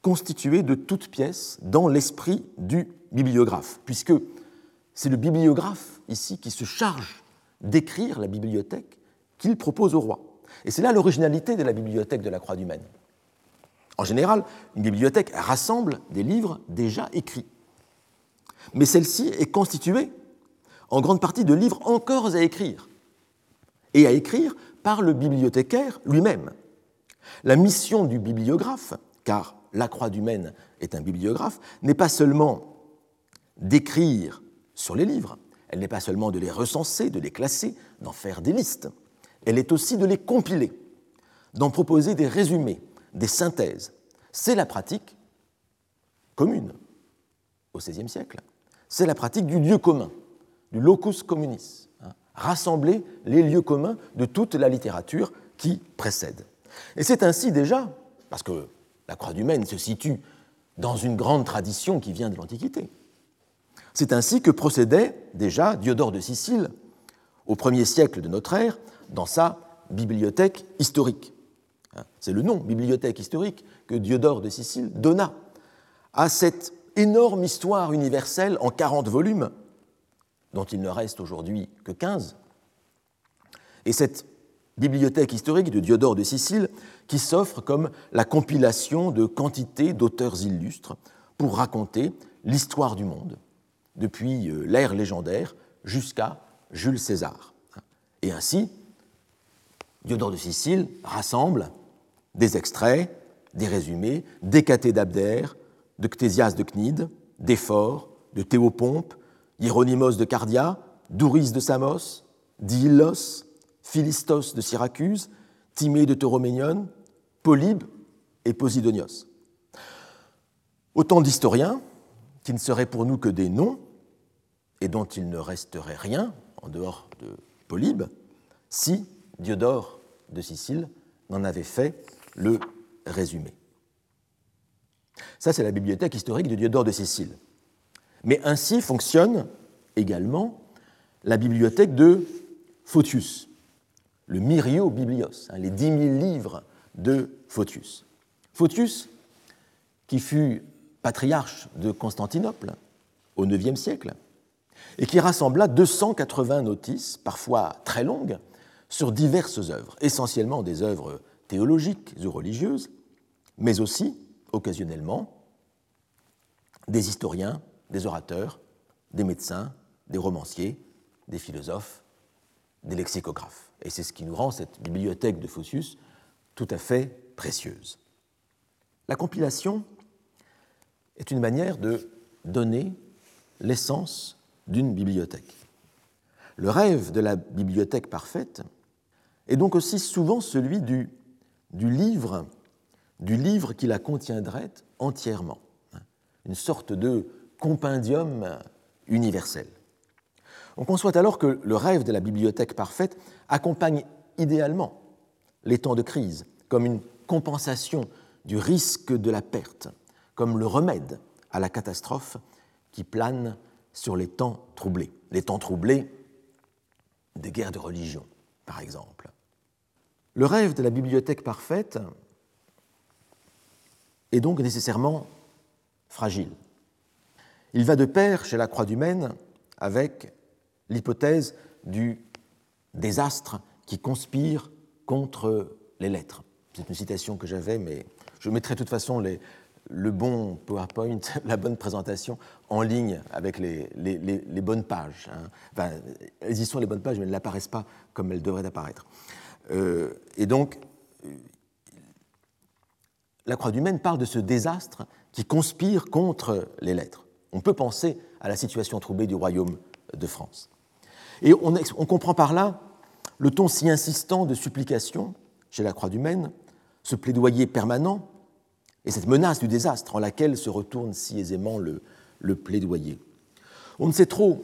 constituée de toutes pièces dans l'esprit du bibliographe, puisque c'est le bibliographe ici qui se charge d'écrire la bibliothèque qu'il propose au roi. Et c'est là l'originalité de la bibliothèque de la Croix du Maine. En général, une bibliothèque rassemble des livres déjà écrits. Mais celle-ci est constituée en grande partie de livres encore à écrire, et à écrire par le bibliothécaire lui-même. La mission du bibliographe, car la Croix du Maine est un bibliographe, n'est pas seulement d'écrire sur les livres, elle n'est pas seulement de les recenser, de les classer, d'en faire des listes, elle est aussi de les compiler, d'en proposer des résumés, des synthèses. C'est la pratique commune au XVIe siècle. C'est la pratique du lieu commun, du locus communis, hein, rassembler les lieux communs de toute la littérature qui précède. Et c'est ainsi déjà, parce que la Croix du Maine se situe dans une grande tradition qui vient de l'Antiquité, c'est ainsi que procédait déjà Diodore de Sicile au premier siècle de notre ère dans sa bibliothèque historique. Hein, c'est le nom, bibliothèque historique, que Diodore de Sicile donna à cette énorme histoire universelle en 40 volumes, dont il ne reste aujourd'hui que 15. Et cette bibliothèque historique de Diodore de Sicile qui s'offre comme la compilation de quantités d'auteurs illustres pour raconter l'histoire du monde, depuis euh, l'ère légendaire jusqu'à Jules César. Et ainsi, Diodore de Sicile rassemble des extraits, des résumés, des catés d'Abdère, de Ctésias de Cnide, d'Éphore, de Théopompe, Hieronymus de Cardia, Douris de Samos, d'Illos, Philistos de Syracuse, Timée de Tauroménion, Polybe et Posidonios. Autant d'historiens qui ne seraient pour nous que des noms, et dont il ne resterait rien, en dehors de Polybe, si Diodore de Sicile n'en avait fait le résumé. Ça, c'est la bibliothèque historique de Diodore de Sicile. Mais ainsi fonctionne également la bibliothèque de Photius, le Myrio Biblios, hein, les dix mille livres de Photius. Photius, qui fut patriarche de Constantinople au IXe siècle, et qui rassembla 280 notices, parfois très longues, sur diverses œuvres, essentiellement des œuvres théologiques ou religieuses, mais aussi, occasionnellement, des historiens, des orateurs, des médecins, des romanciers, des philosophes, des lexicographes. Et c'est ce qui nous rend cette bibliothèque de Phocius tout à fait précieuse. La compilation est une manière de donner l'essence d'une bibliothèque. Le rêve de la bibliothèque parfaite est donc aussi souvent celui du, livre, du livre qui la contiendrait entièrement, une sorte de compendium universel. On conçoit alors que le rêve de la bibliothèque parfaite accompagne idéalement les temps de crise comme une compensation du risque de la perte, comme le remède à la catastrophe qui plane sur les temps troublés, les temps troublés des guerres de religion, par exemple. Le rêve de la bibliothèque parfaite est donc nécessairement fragile. Il va de pair chez la Croix du Maine avec l'hypothèse du désastre qui conspire contre les lettres. C'est une citation que j'avais, mais je mettrai de toute façon le bon PowerPoint, la bonne présentation en ligne avec les, bonnes pages. Hein. Enfin, elles y sont les bonnes pages, mais elles n'apparaissent pas comme elles devraient apparaître. Euh, et donc, la Croix du Maine parle de ce désastre qui conspire contre les lettres. On peut penser à la situation troublée du royaume de France. Et on comprend par là le ton si insistant de supplication chez la Croix du Maine, ce plaidoyer permanent et cette menace du désastre en laquelle se retourne si aisément le, plaidoyer. On ne sait trop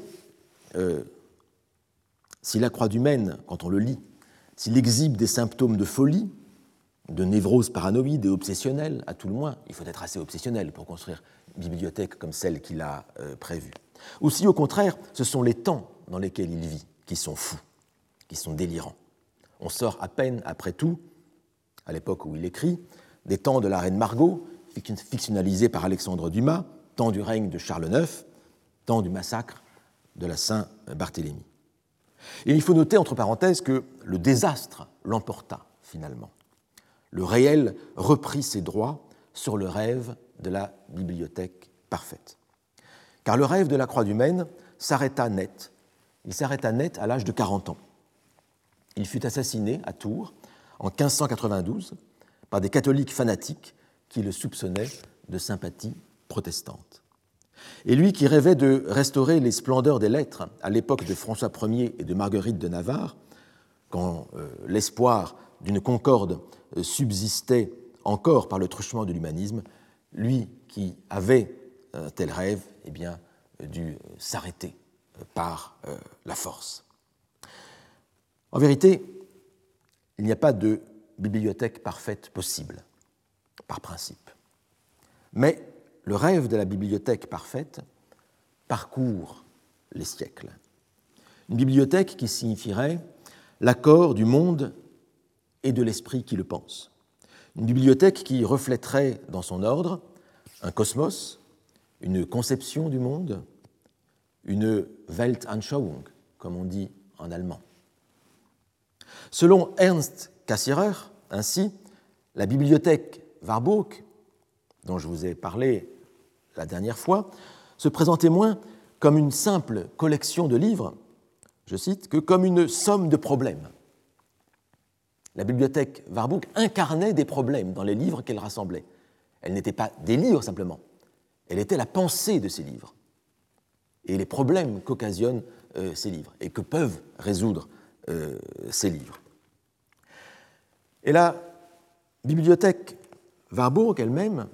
euh, si la Croix du Maine, quand on le lit, s'il exhibe des symptômes de folie, de névrose paranoïde et obsessionnelle, à tout le moins, il faut être assez obsessionnel pour construire une bibliothèque comme celle qu'il a euh, prévue. Ou si au contraire, ce sont les temps dans lesquels il vit qui sont fous, sont délirants. On sort à peine, après tout, à l'époque où il écrit, des temps de la reine Margot, fictionnalisés par Alexandre Dumas, temps du règne de Charles IX, temps du massacre de la Saint-Barthélemy. Il faut noter, entre parenthèses, que le désastre l'emporta finalement le réel reprit ses droits sur le rêve de la bibliothèque parfaite. Car le rêve de la Croix du Maine s'arrêta net. Il s'arrêta net à l'âge de 40 ans. Il fut assassiné à Tours en 1592 par des catholiques fanatiques qui le soupçonnaient de sympathie protestante. Et lui qui rêvait de restaurer les splendeurs des lettres à l'époque de François Ier et de Marguerite de Navarre, quand euh, l'espoir d'une concorde euh, subsistait encore par le truchement de l'humanisme, lui qui avait un tel rêve, eh bien, dû s'arrêter euh, par euh, la force. En vérité, il n'y a pas de bibliothèque parfaite possible, par principe. Mais le rêve de la bibliothèque parfaite parcourt les siècles. Une bibliothèque qui signifierait l'accord du monde et de l'esprit qui le pense. Une bibliothèque qui reflèterait dans son ordre un cosmos, une conception du monde, une Weltanschauung, comme on dit en allemand. Selon Ernst Cassirer, ainsi, la bibliothèque Warburg, dont je vous ai parlé la dernière fois, se présentait moins comme une simple collection de livres, je cite, que comme une somme de problèmes. La bibliothèque Warburg incarnait des problèmes dans les livres qu'elle rassemblait. Elle n'était pas des livres simplement, elle était la pensée de ces livres. Et les problèmes qu'occasionnent euh, ces livres et que peuvent résoudre euh, ces livres. Et la bibliothèque Warburg elle-même,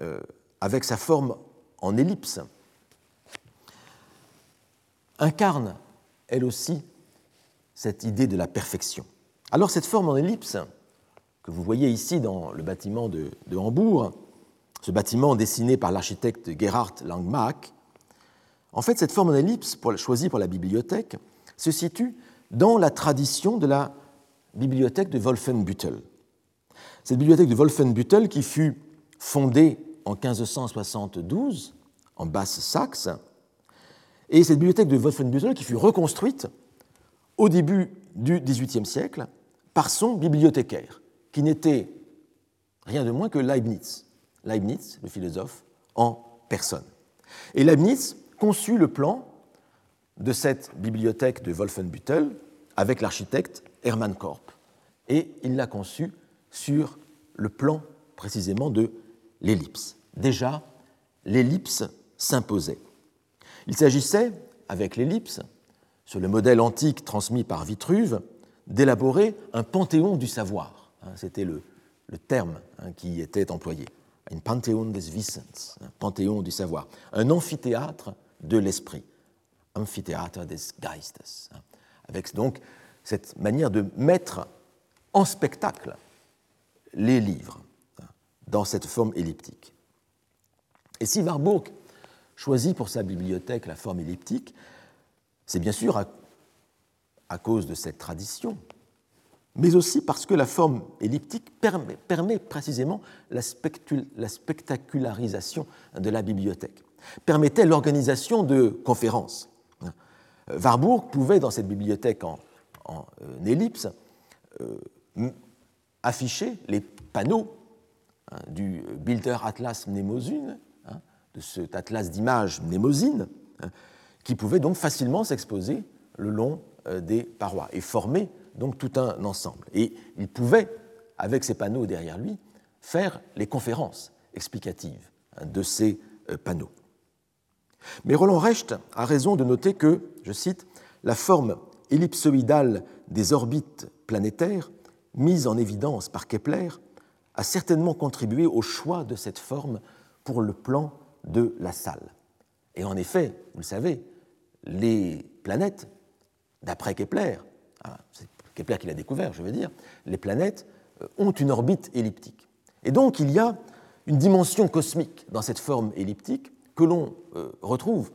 euh, avec sa forme en ellipse, incarne elle aussi cette idée de la perfection. Alors cette forme en ellipse, que vous voyez ici dans le bâtiment de, Hambourg, ce bâtiment dessiné par l'architecte Gerhard Langmack, en fait cette forme en ellipse choisie pour la bibliothèque se situe dans la tradition de la bibliothèque de Wolfenbüttel. Cette bibliothèque de Wolfenbüttel qui fut fondée en 1572 en Basse-Saxe, et cette bibliothèque de Wolfenbüttel qui fut reconstruite au début du XVIIIe siècle par son bibliothécaire, qui n'était rien de moins que Leibniz. Leibniz, le philosophe, en personne. Et Leibniz conçut le plan de cette bibliothèque de Wolfenbüttel avec l'architecte Hermann Korp. Et il l'a conçu sur le plan précisément de l'ellipse. Déjà, l'ellipse s'imposait. Il s'agissait, avec l'ellipse, sur le modèle antique transmis par Vitruve, d'élaborer un panthéon du savoir. Hein, c'était le, terme hein, qui était employé. Un panthéon des Wissens, un panthéon du savoir, un amphithéâtre de l'esprit, amphithéâtre des Geistes, hein, avec donc cette manière de mettre en spectacle les livres dans cette forme elliptique. Et si Warburg choisit pour sa bibliothèque la forme elliptique, c'est bien sûr à, cause de cette tradition, mais aussi parce que la forme elliptique permet, précisément la, spectacularisation de la bibliothèque, permettait l'organisation de conférences. Warburg pouvait, dans cette bibliothèque en, euh, ellipse, euh, afficher les panneaux hein, du Bilder Atlas Mnemosyne, hein, de cet atlas d'images mnémosine, hein, qui pouvait donc facilement s'exposer le long euh, des parois et former donc tout un ensemble. Et il pouvait, avec ces panneaux derrière lui, faire les conférences explicatives hein, de ces euh, panneaux. Mais Roland Recht a raison de noter que, je cite, la forme ellipsoïdale des orbites planétaires, mise en évidence par Kepler, a certainement contribué au choix de cette forme pour le plan de la salle. Et en effet, vous le savez, les planètes, d'après Kepler, hein, c'est Kepler qui l'a découvert, je veux dire, les planètes euh, ont une orbite elliptique. Et donc il y a une dimension cosmique dans cette forme elliptique que l'on euh, retrouve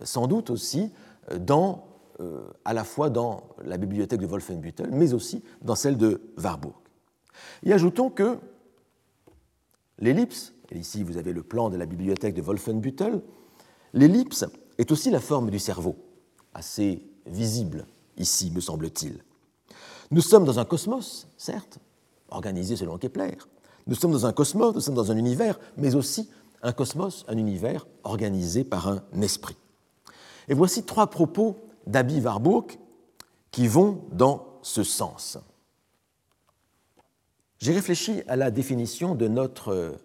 euh, sans doute aussi dans, à la fois dans la bibliothèque de Wolfenbüttel, mais aussi dans celle de Warburg. Et ajoutons que l'ellipse, et ici vous avez le plan de la bibliothèque de Wolfenbüttel, l'ellipse est aussi la forme du cerveau, assez visible ici, me semble-t-il. Nous sommes dans un cosmos, certes, organisé selon Kepler. Nous sommes dans un cosmos, nous sommes dans un univers, mais aussi un cosmos, un univers organisé par un esprit. Et voici trois propos d'Abi Warburg qui vont dans ce sens. J'ai réfléchi à la définition de notre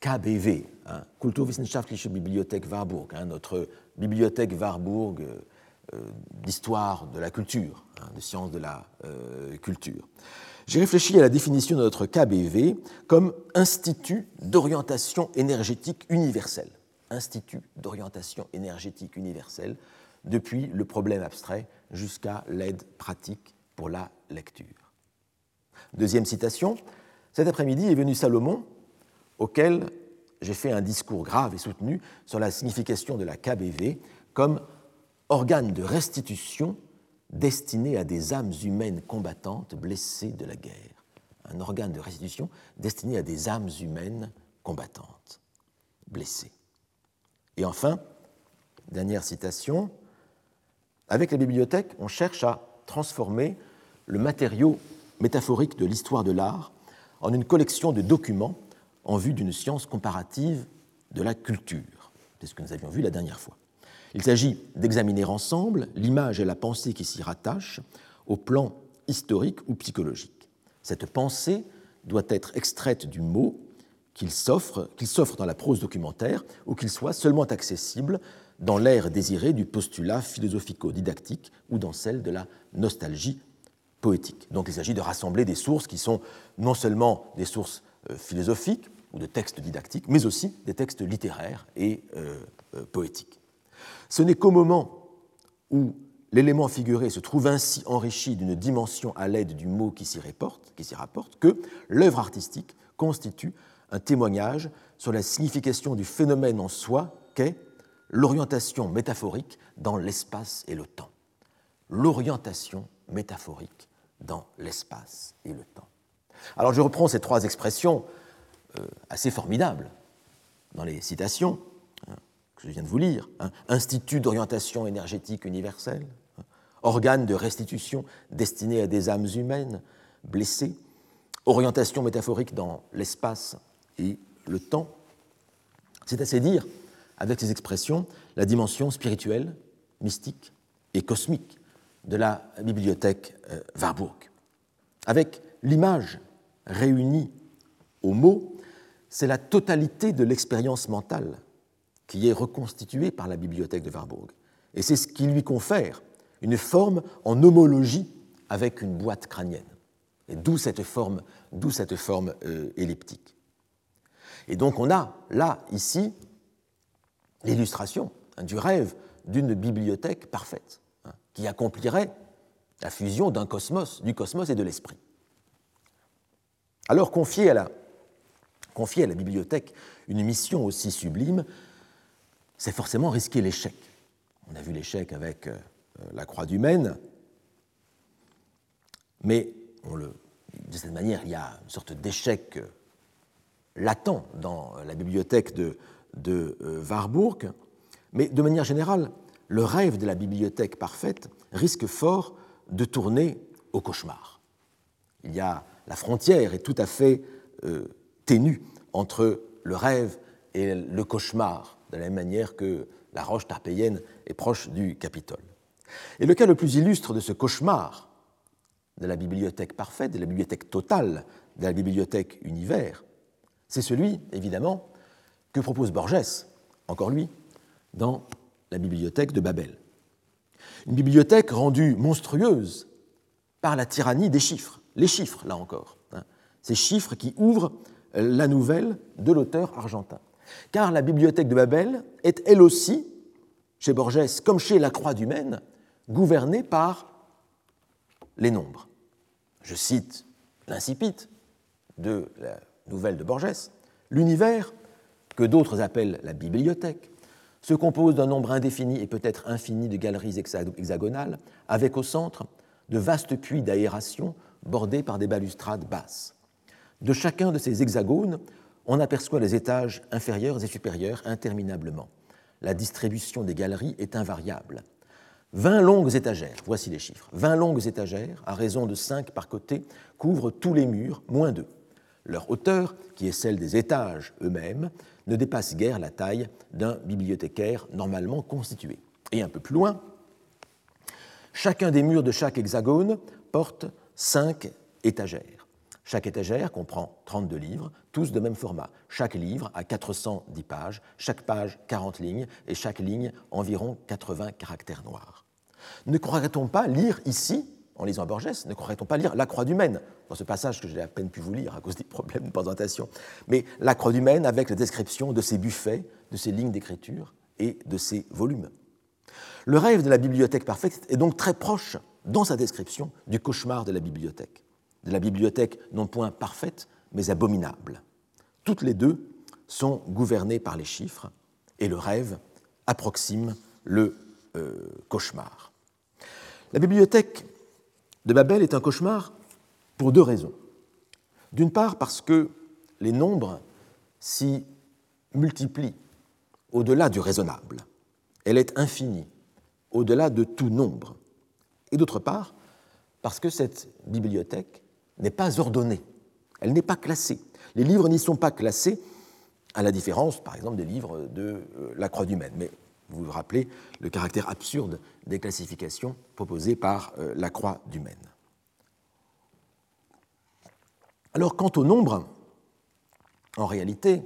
KBV, hein, Kulturwissenschaftliche Bibliothek Warburg, hein, notre bibliothèque Warburg euh, euh, d'histoire de la culture, hein, de sciences de la euh, culture. J'ai réfléchi à la définition de notre KBV comme Institut d'orientation énergétique universelle. Institut d'orientation énergétique universelle, depuis le problème abstrait jusqu'à l'aide pratique pour la lecture. Deuxième citation, cet après-midi est venu Salomon, auquel j'ai fait un discours grave et soutenu sur la signification de la KBV comme organe de restitution destiné à des âmes humaines combattantes blessées de la guerre. Un organe de restitution destiné à des âmes humaines combattantes blessées. Et enfin, dernière citation, avec la bibliothèque, on cherche à transformer le matériau métaphorique de l'histoire de l'art en une collection de documents en vue d'une science comparative de la culture. C'est ce que nous avions vu la dernière fois. Il s'agit d'examiner ensemble l'image et la pensée qui s'y rattachent au plan historique ou psychologique. Cette pensée doit être extraite du mot qu'il s'offre dans la prose documentaire ou qu'il soit seulement accessible dans l'ère désirée du postulat philosophico-didactique ou dans celle de la nostalgie poétique. Donc il s'agit de rassembler des sources qui sont non seulement des sources euh, philosophiques ou de textes didactiques, mais aussi des textes littéraires et euh, euh, poétiques. Ce n'est qu'au moment où l'élément figuré se trouve ainsi enrichi d'une dimension à l'aide du mot qui s'y rapporte, rapporte, que l'œuvre artistique constitue un témoignage sur la signification du phénomène en soi qu'est l'orientation métaphorique dans l'espace et le temps. L'orientation métaphorique dans l'espace et le temps. Alors je reprends ces trois expressions euh, assez formidables dans les citations hein, que je viens de vous lire. Hein. Institut d'orientation énergétique universelle, hein. organe de restitution destiné à des âmes humaines blessées, orientation métaphorique dans l'espace et le temps. C'est assez dire, avec ces expressions, la dimension spirituelle, mystique et cosmique de la bibliothèque euh, Warburg. Avec l'image réunie au mot, c'est la totalité de l'expérience mentale qui est reconstituée par la bibliothèque de Warburg. Et c'est ce qui lui confère une forme en homologie avec une boîte crânienne. D'où cette forme, d'où cette forme euh, elliptique. Et donc on a là, ici, l'illustration hein, du rêve d'une bibliothèque parfaite, hein, qui accomplirait la fusion d'un cosmos, du cosmos et de l'esprit. Alors confier à, la, confier à la bibliothèque une mission aussi sublime, c'est forcément risquer l'échec. On a vu l'échec avec euh, la croix du Maine, mais de cette manière, il y a une sorte d'échec latent dans la bibliothèque de, de euh, Warburg, mais de manière générale, le rêve de la bibliothèque parfaite risque fort de tourner au cauchemar. Il y a la frontière est tout à fait euh, ténue entre le rêve et le cauchemar, de la même manière que la roche tarpéienne est proche du Capitole. Et le cas le plus illustre de ce cauchemar de la bibliothèque parfaite, de la bibliothèque totale, de la bibliothèque univers, c'est celui, évidemment, que propose Borges, encore lui, dans la bibliothèque de Babel. Une bibliothèque rendue monstrueuse par la tyrannie des chiffres, les chiffres, là encore, hein. ces chiffres qui ouvrent la nouvelle de l'auteur argentin. Car la bibliothèque de Babel est elle aussi, chez Borges comme chez la Croix du Maine, gouvernée par les nombres. Je cite l'incipit de la nouvelle de Borges, l'univers, que d'autres appellent la bibliothèque, se compose d'un nombre indéfini et peut-être infini de galeries hexagonales, avec au centre de vastes puits d'aération bordés par des balustrades basses. De chacun de ces hexagones, on aperçoit les étages inférieurs et supérieurs interminablement. La distribution des galeries est invariable. Vingt longues étagères, voici les chiffres, vingt longues étagères, à raison de cinq par côté, couvrent tous les murs, moins deux. Leur hauteur, qui est celle des étages eux-mêmes, ne dépasse guère la taille d'un bibliothécaire normalement constitué. Et un peu plus loin, chacun des murs de chaque hexagone porte cinq étagères. Chaque étagère comprend 32 livres, tous de même format. Chaque livre a 410 pages, chaque page 40 lignes et chaque ligne environ 80 caractères noirs. Ne croirait-on pas lire ici en lisant Borges, ne croirait-on pas lire La Croix du Maine, dans ce passage que j'ai à peine pu vous lire à cause des problèmes de présentation, mais La Croix du Maine avec la description de ses buffets, de ses lignes d'écriture et de ses volumes. Le rêve de la bibliothèque parfaite est donc très proche, dans sa description, du cauchemar de la bibliothèque, de la bibliothèque non point parfaite, mais abominable. Toutes les deux sont gouvernées par les chiffres, et le rêve approxime le euh, cauchemar. La bibliothèque de Babel est un cauchemar pour deux raisons. D'une part parce que les nombres s'y multiplient au-delà du raisonnable. Elle est infinie, au-delà de tout nombre. Et d'autre part parce que cette bibliothèque n'est pas ordonnée, elle n'est pas classée. Les livres n'y sont pas classés, à la différence, par exemple, des livres de euh, la Croix du Maine. Mais vous vous rappelez le caractère absurde des classifications proposées par euh, la Croix du Maine. Alors, quant au nombre, en réalité,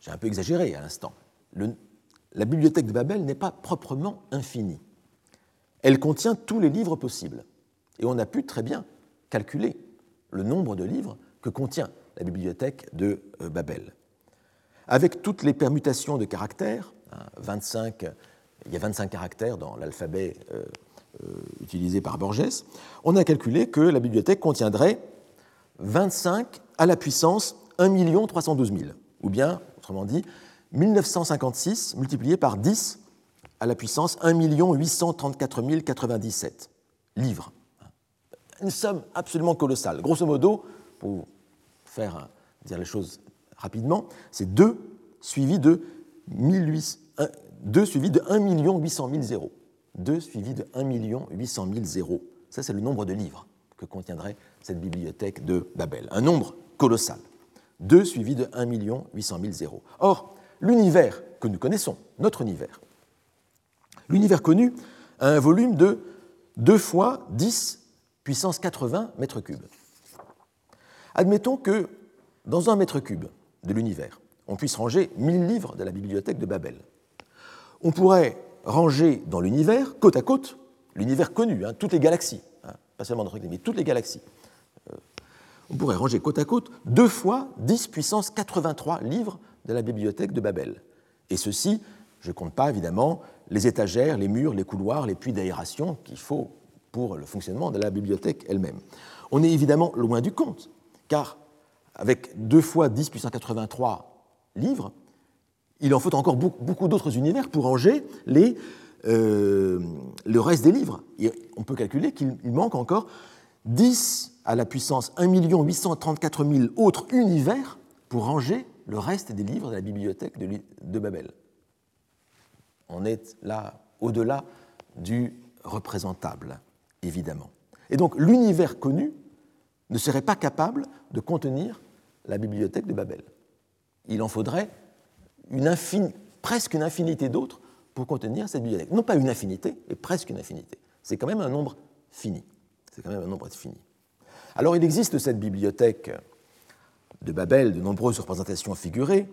j'ai un peu exagéré à l'instant, la bibliothèque de Babel n'est pas proprement infinie. Elle contient tous les livres possibles. Et on a pu très bien calculer le nombre de livres que contient la bibliothèque de euh, Babel. Avec toutes les permutations de caractères, 25, hein, il y a 25 caractères dans l'alphabet euh, euh, utilisé par Borges, on a calculé que la bibliothèque contiendrait 25 à la puissance 1 312 000, ou bien, autrement dit, 1956 multiplié par 10 à la puissance 1 834 097 livres. Une somme absolument colossale. Grosso modo, pour faire dire les choses rapidement, c'est 2 suivi de 2 suivi de 1 800 000 zéros. 2 suivi de 1 800 000 zéros. Ça, c'est le nombre de livres que contiendrait cette bibliothèque de Babel. Un nombre colossal. 2 suivi de 1 800 000 zéros. Or, l'univers que nous connaissons, notre univers, l'univers connu a un volume de 2 fois 10 puissance 80 mètres cubes. Admettons que dans un mètre cube de l'univers, on puisse ranger 1000 livres de la bibliothèque de Babel. On pourrait ranger dans l'univers, côte à côte, l'univers connu, hein, toutes les galaxies, hein, pas seulement notre mais toutes les galaxies. Euh, on pourrait ranger côte à côte deux fois 10 puissance 83 livres de la bibliothèque de Babel. Et ceci, je ne compte pas évidemment les étagères, les murs, les couloirs, les puits d'aération qu'il faut pour le fonctionnement de la bibliothèque elle-même. On est évidemment loin du compte, car avec deux fois 10 puissance 83 livres, il en faut encore beaucoup d'autres univers pour ranger euh, le reste des livres. on peut calculer qu'il manque encore 10 à la puissance 1 834 000 autres univers pour ranger le reste des livres de la bibliothèque de Babel. On est là au-delà du représentable, évidemment. Et donc l'univers connu ne serait pas capable de contenir la bibliothèque de Babel. Il en faudrait une presque une infinité d'autres pour contenir cette bibliothèque. Non pas une infinité, mais presque une infinité. C'est quand même un nombre fini. C'est quand même un nombre fini. Alors il existe cette bibliothèque de Babel, de nombreuses représentations figurées.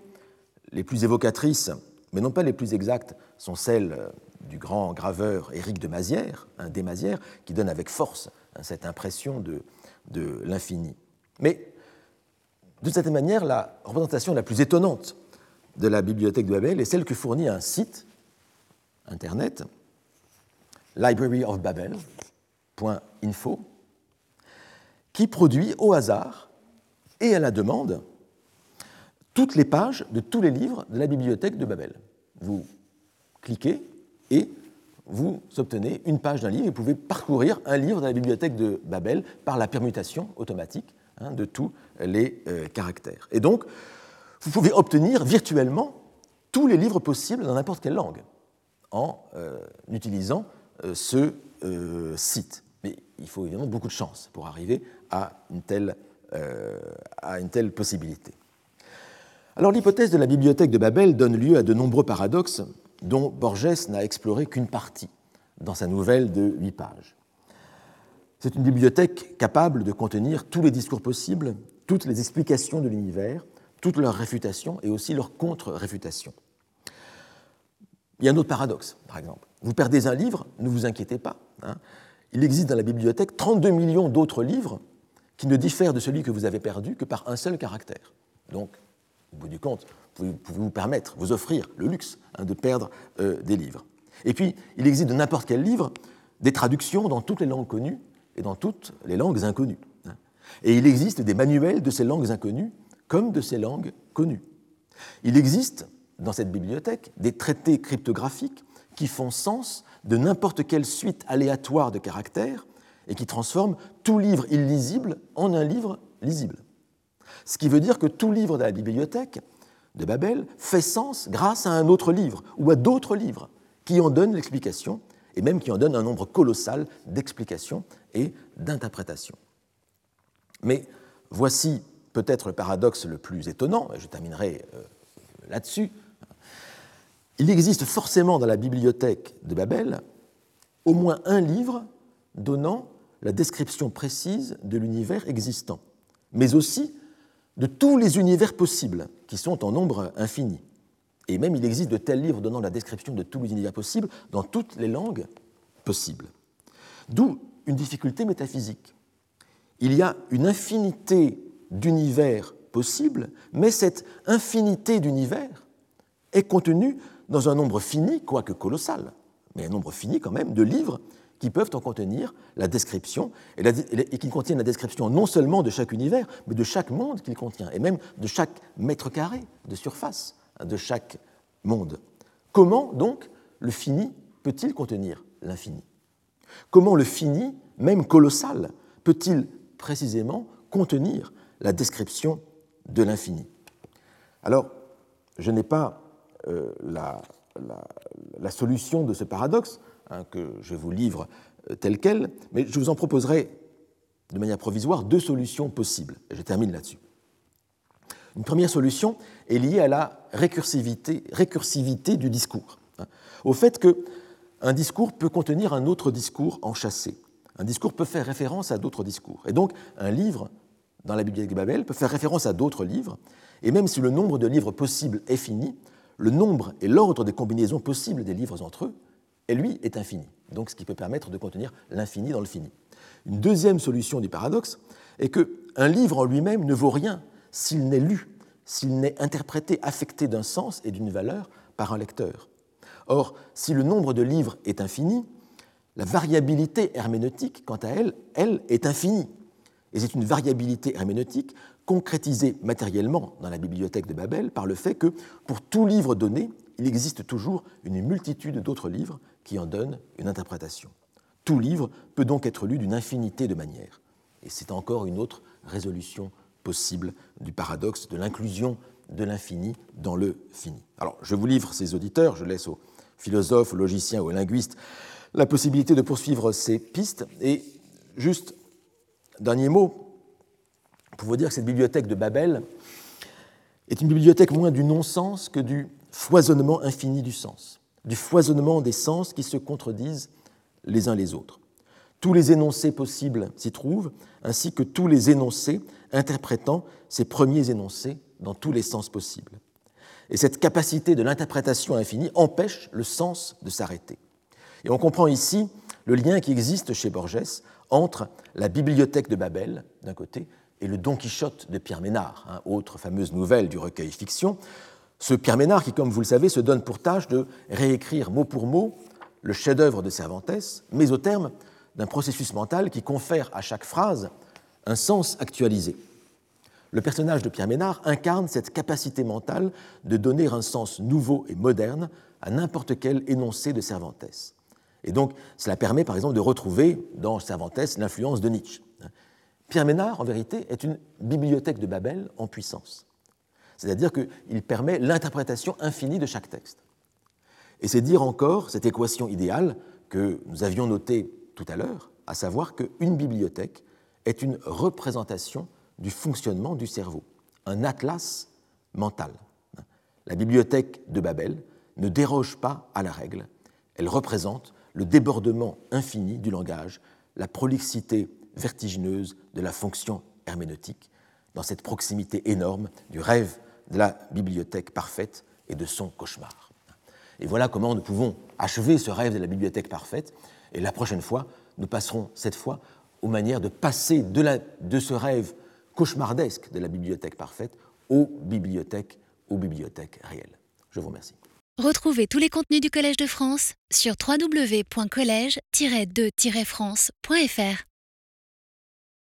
Les plus évocatrices, mais non pas les plus exactes, sont celles du grand graveur Éric de Mazières, un des Mazières, qui donne avec force hein, cette impression de, de l'infini. Mais de cette manière, la représentation la plus étonnante de la bibliothèque de Babel est celle que fournit un site internet, libraryofbabel.info, qui produit au hasard et à la demande toutes les pages de tous les livres de la bibliothèque de Babel. Vous cliquez et vous obtenez une page d'un livre et vous pouvez parcourir un livre de la bibliothèque de Babel par la permutation automatique hein, de tous les euh, caractères. Et donc, vous pouvez obtenir virtuellement tous les livres possibles dans n'importe quelle langue en euh, utilisant euh, ce site. Mais il faut évidemment beaucoup de chance pour arriver à une telle, à une telle possibilité. Alors l'hypothèse de la bibliothèque de Babel donne lieu à de nombreux paradoxes dont Borges n'a exploré qu'une partie dans sa nouvelle de huit pages. C'est une bibliothèque capable de contenir tous les discours possibles, toutes les explications de l'univers, toutes leurs réfutations et aussi leurs contre-réfutations. Il y a un autre paradoxe, par exemple. Vous perdez un livre, ne vous inquiétez pas. Hein. Il existe dans la bibliothèque 32 millions d'autres livres qui ne diffèrent de celui que vous avez perdu que par un seul caractère. Au bout du compte, vous pouvez vous permettre, vous offrir le luxe hein, de perdre euh, des livres. Et puis, il existe de n'importe quel livre des traductions dans toutes les langues connues et dans toutes les langues inconnues. Hein. Et il existe des manuels de ces langues inconnues comme de ces langues connues. Il existe dans cette bibliothèque des traités cryptographiques qui font sens de n'importe quelle suite aléatoire de caractères et qui transforment tout livre illisible en un livre lisible. Ce qui veut dire que tout livre de la bibliothèque de Babel fait sens grâce à un autre livre ou à d'autres livres qui en donnent l'explication et même qui en donnent un nombre colossal d'explications et d'interprétations. Mais voici peut-être le paradoxe le plus étonnant, et je terminerai euh, là-dessus, il existe forcément dans la bibliothèque de Babel au moins un livre donnant la description précise de l'univers existant, mais aussi de tous les univers possibles, qui sont en nombre infini. Et même il existe de tels livres donnant la description de tous les univers possibles dans toutes les langues possibles. D'où une difficulté métaphysique. Il y a une infinité d'univers possibles, mais cette infinité d'univers est contenue dans un nombre fini, quoique colossal, mais un nombre fini quand même, de livres qui peuvent en contenir la description, et, qui contiennent la description non seulement de chaque univers, mais de chaque monde qu'il contient, et même de chaque mètre carré de surface de chaque monde. Comment donc le fini peut-il contenir l'infini? Comment le fini, même colossal, peut-il précisément contenir la description de l'infini? Alors, je n'ai pas euh, la, solution de ce paradoxe, hein, que je vous livre euh, tel quel, mais je vous en proposerai de manière provisoire deux solutions possibles. je termine là-dessus. Une première solution est liée à la récursivité, du discours, hein, au fait qu'un discours peut contenir un autre discours enchâssé. Un discours peut faire référence à d'autres discours. Et donc, un livre dans la Bibliothèque de Babel peut faire référence à d'autres livres, et même si le nombre de livres possibles est fini, le nombre et l'ordre des combinaisons possibles des livres entre eux, et lui, est infini. Donc, ce qui peut permettre de contenir l'infini dans le fini. Une deuxième solution du paradoxe est qu'un livre en lui-même ne vaut rien s'il n'est lu, s'il n'est interprété, affecté d'un sens et d'une valeur par un lecteur. Or, si le nombre de livres est infini, la variabilité herméneutique, quant à elle, elle est infinie. Et c'est une variabilité herméneutique concrétisée matériellement dans la bibliothèque de Babel par le fait que, pour tout livre donné, il existe toujours une multitude d'autres livres qui en donnent une interprétation. Tout livre peut donc être lu d'une infinité de manières. Et c'est encore une autre résolution possible du paradoxe de l'inclusion de l'infini dans le fini. Alors, je vous livre ces auditeurs, je laisse aux philosophes, aux logiciens, aux linguistes la possibilité de poursuivre ces pistes. Et juste, dernier mot, pour vous dire que cette bibliothèque de Babel est une bibliothèque moins du non-sens que du foisonnement infini du sens, du foisonnement des sens qui se contredisent les uns les autres. Tous les énoncés possibles s'y trouvent, ainsi que tous les énoncés interprétant ces premiers énoncés dans tous les sens possibles. Et cette capacité de l'interprétation infinie empêche le sens de s'arrêter. Et on comprend ici le lien qui existe chez Borges entre la bibliothèque de Babel, d'un côté, et le Don Quichotte de Pierre Ménard, hein, autre fameuse nouvelle du recueil fiction. Ce Pierre Ménard qui, comme vous le savez, se donne pour tâche de réécrire mot pour mot le chef-d'œuvre de Cervantes, mais au terme d'un processus mental qui confère à chaque phrase un sens actualisé. Le personnage de Pierre Ménard incarne cette capacité mentale de donner un sens nouveau et moderne à n'importe quel énoncé de Cervantes. Et donc, cela permet par exemple de retrouver dans Cervantes l'influence de Nietzsche. Pierre Ménard, en vérité, est une bibliothèque de Babel en puissance. C'est-à-dire qu'il permet l'interprétation infinie de chaque texte. Et c'est dire encore cette équation idéale que nous avions notée tout à l'heure, à savoir qu'une bibliothèque est une représentation du fonctionnement du cerveau, un atlas mental. La bibliothèque de Babel ne déroge pas à la règle, elle représente le débordement infini du langage, la prolixité vertigineuse de la fonction herméneutique, dans cette proximité énorme du rêve de la bibliothèque parfaite et de son cauchemar. Et voilà comment nous pouvons achever ce rêve de la bibliothèque parfaite. Et la prochaine fois, nous passerons cette fois aux manières de passer de, de ce rêve cauchemardesque de la bibliothèque parfaite aux bibliothèques, aux bibliothèques réelles. Je vous remercie. Retrouvez tous les contenus du Collège de France sur www.colège-2-france.fr.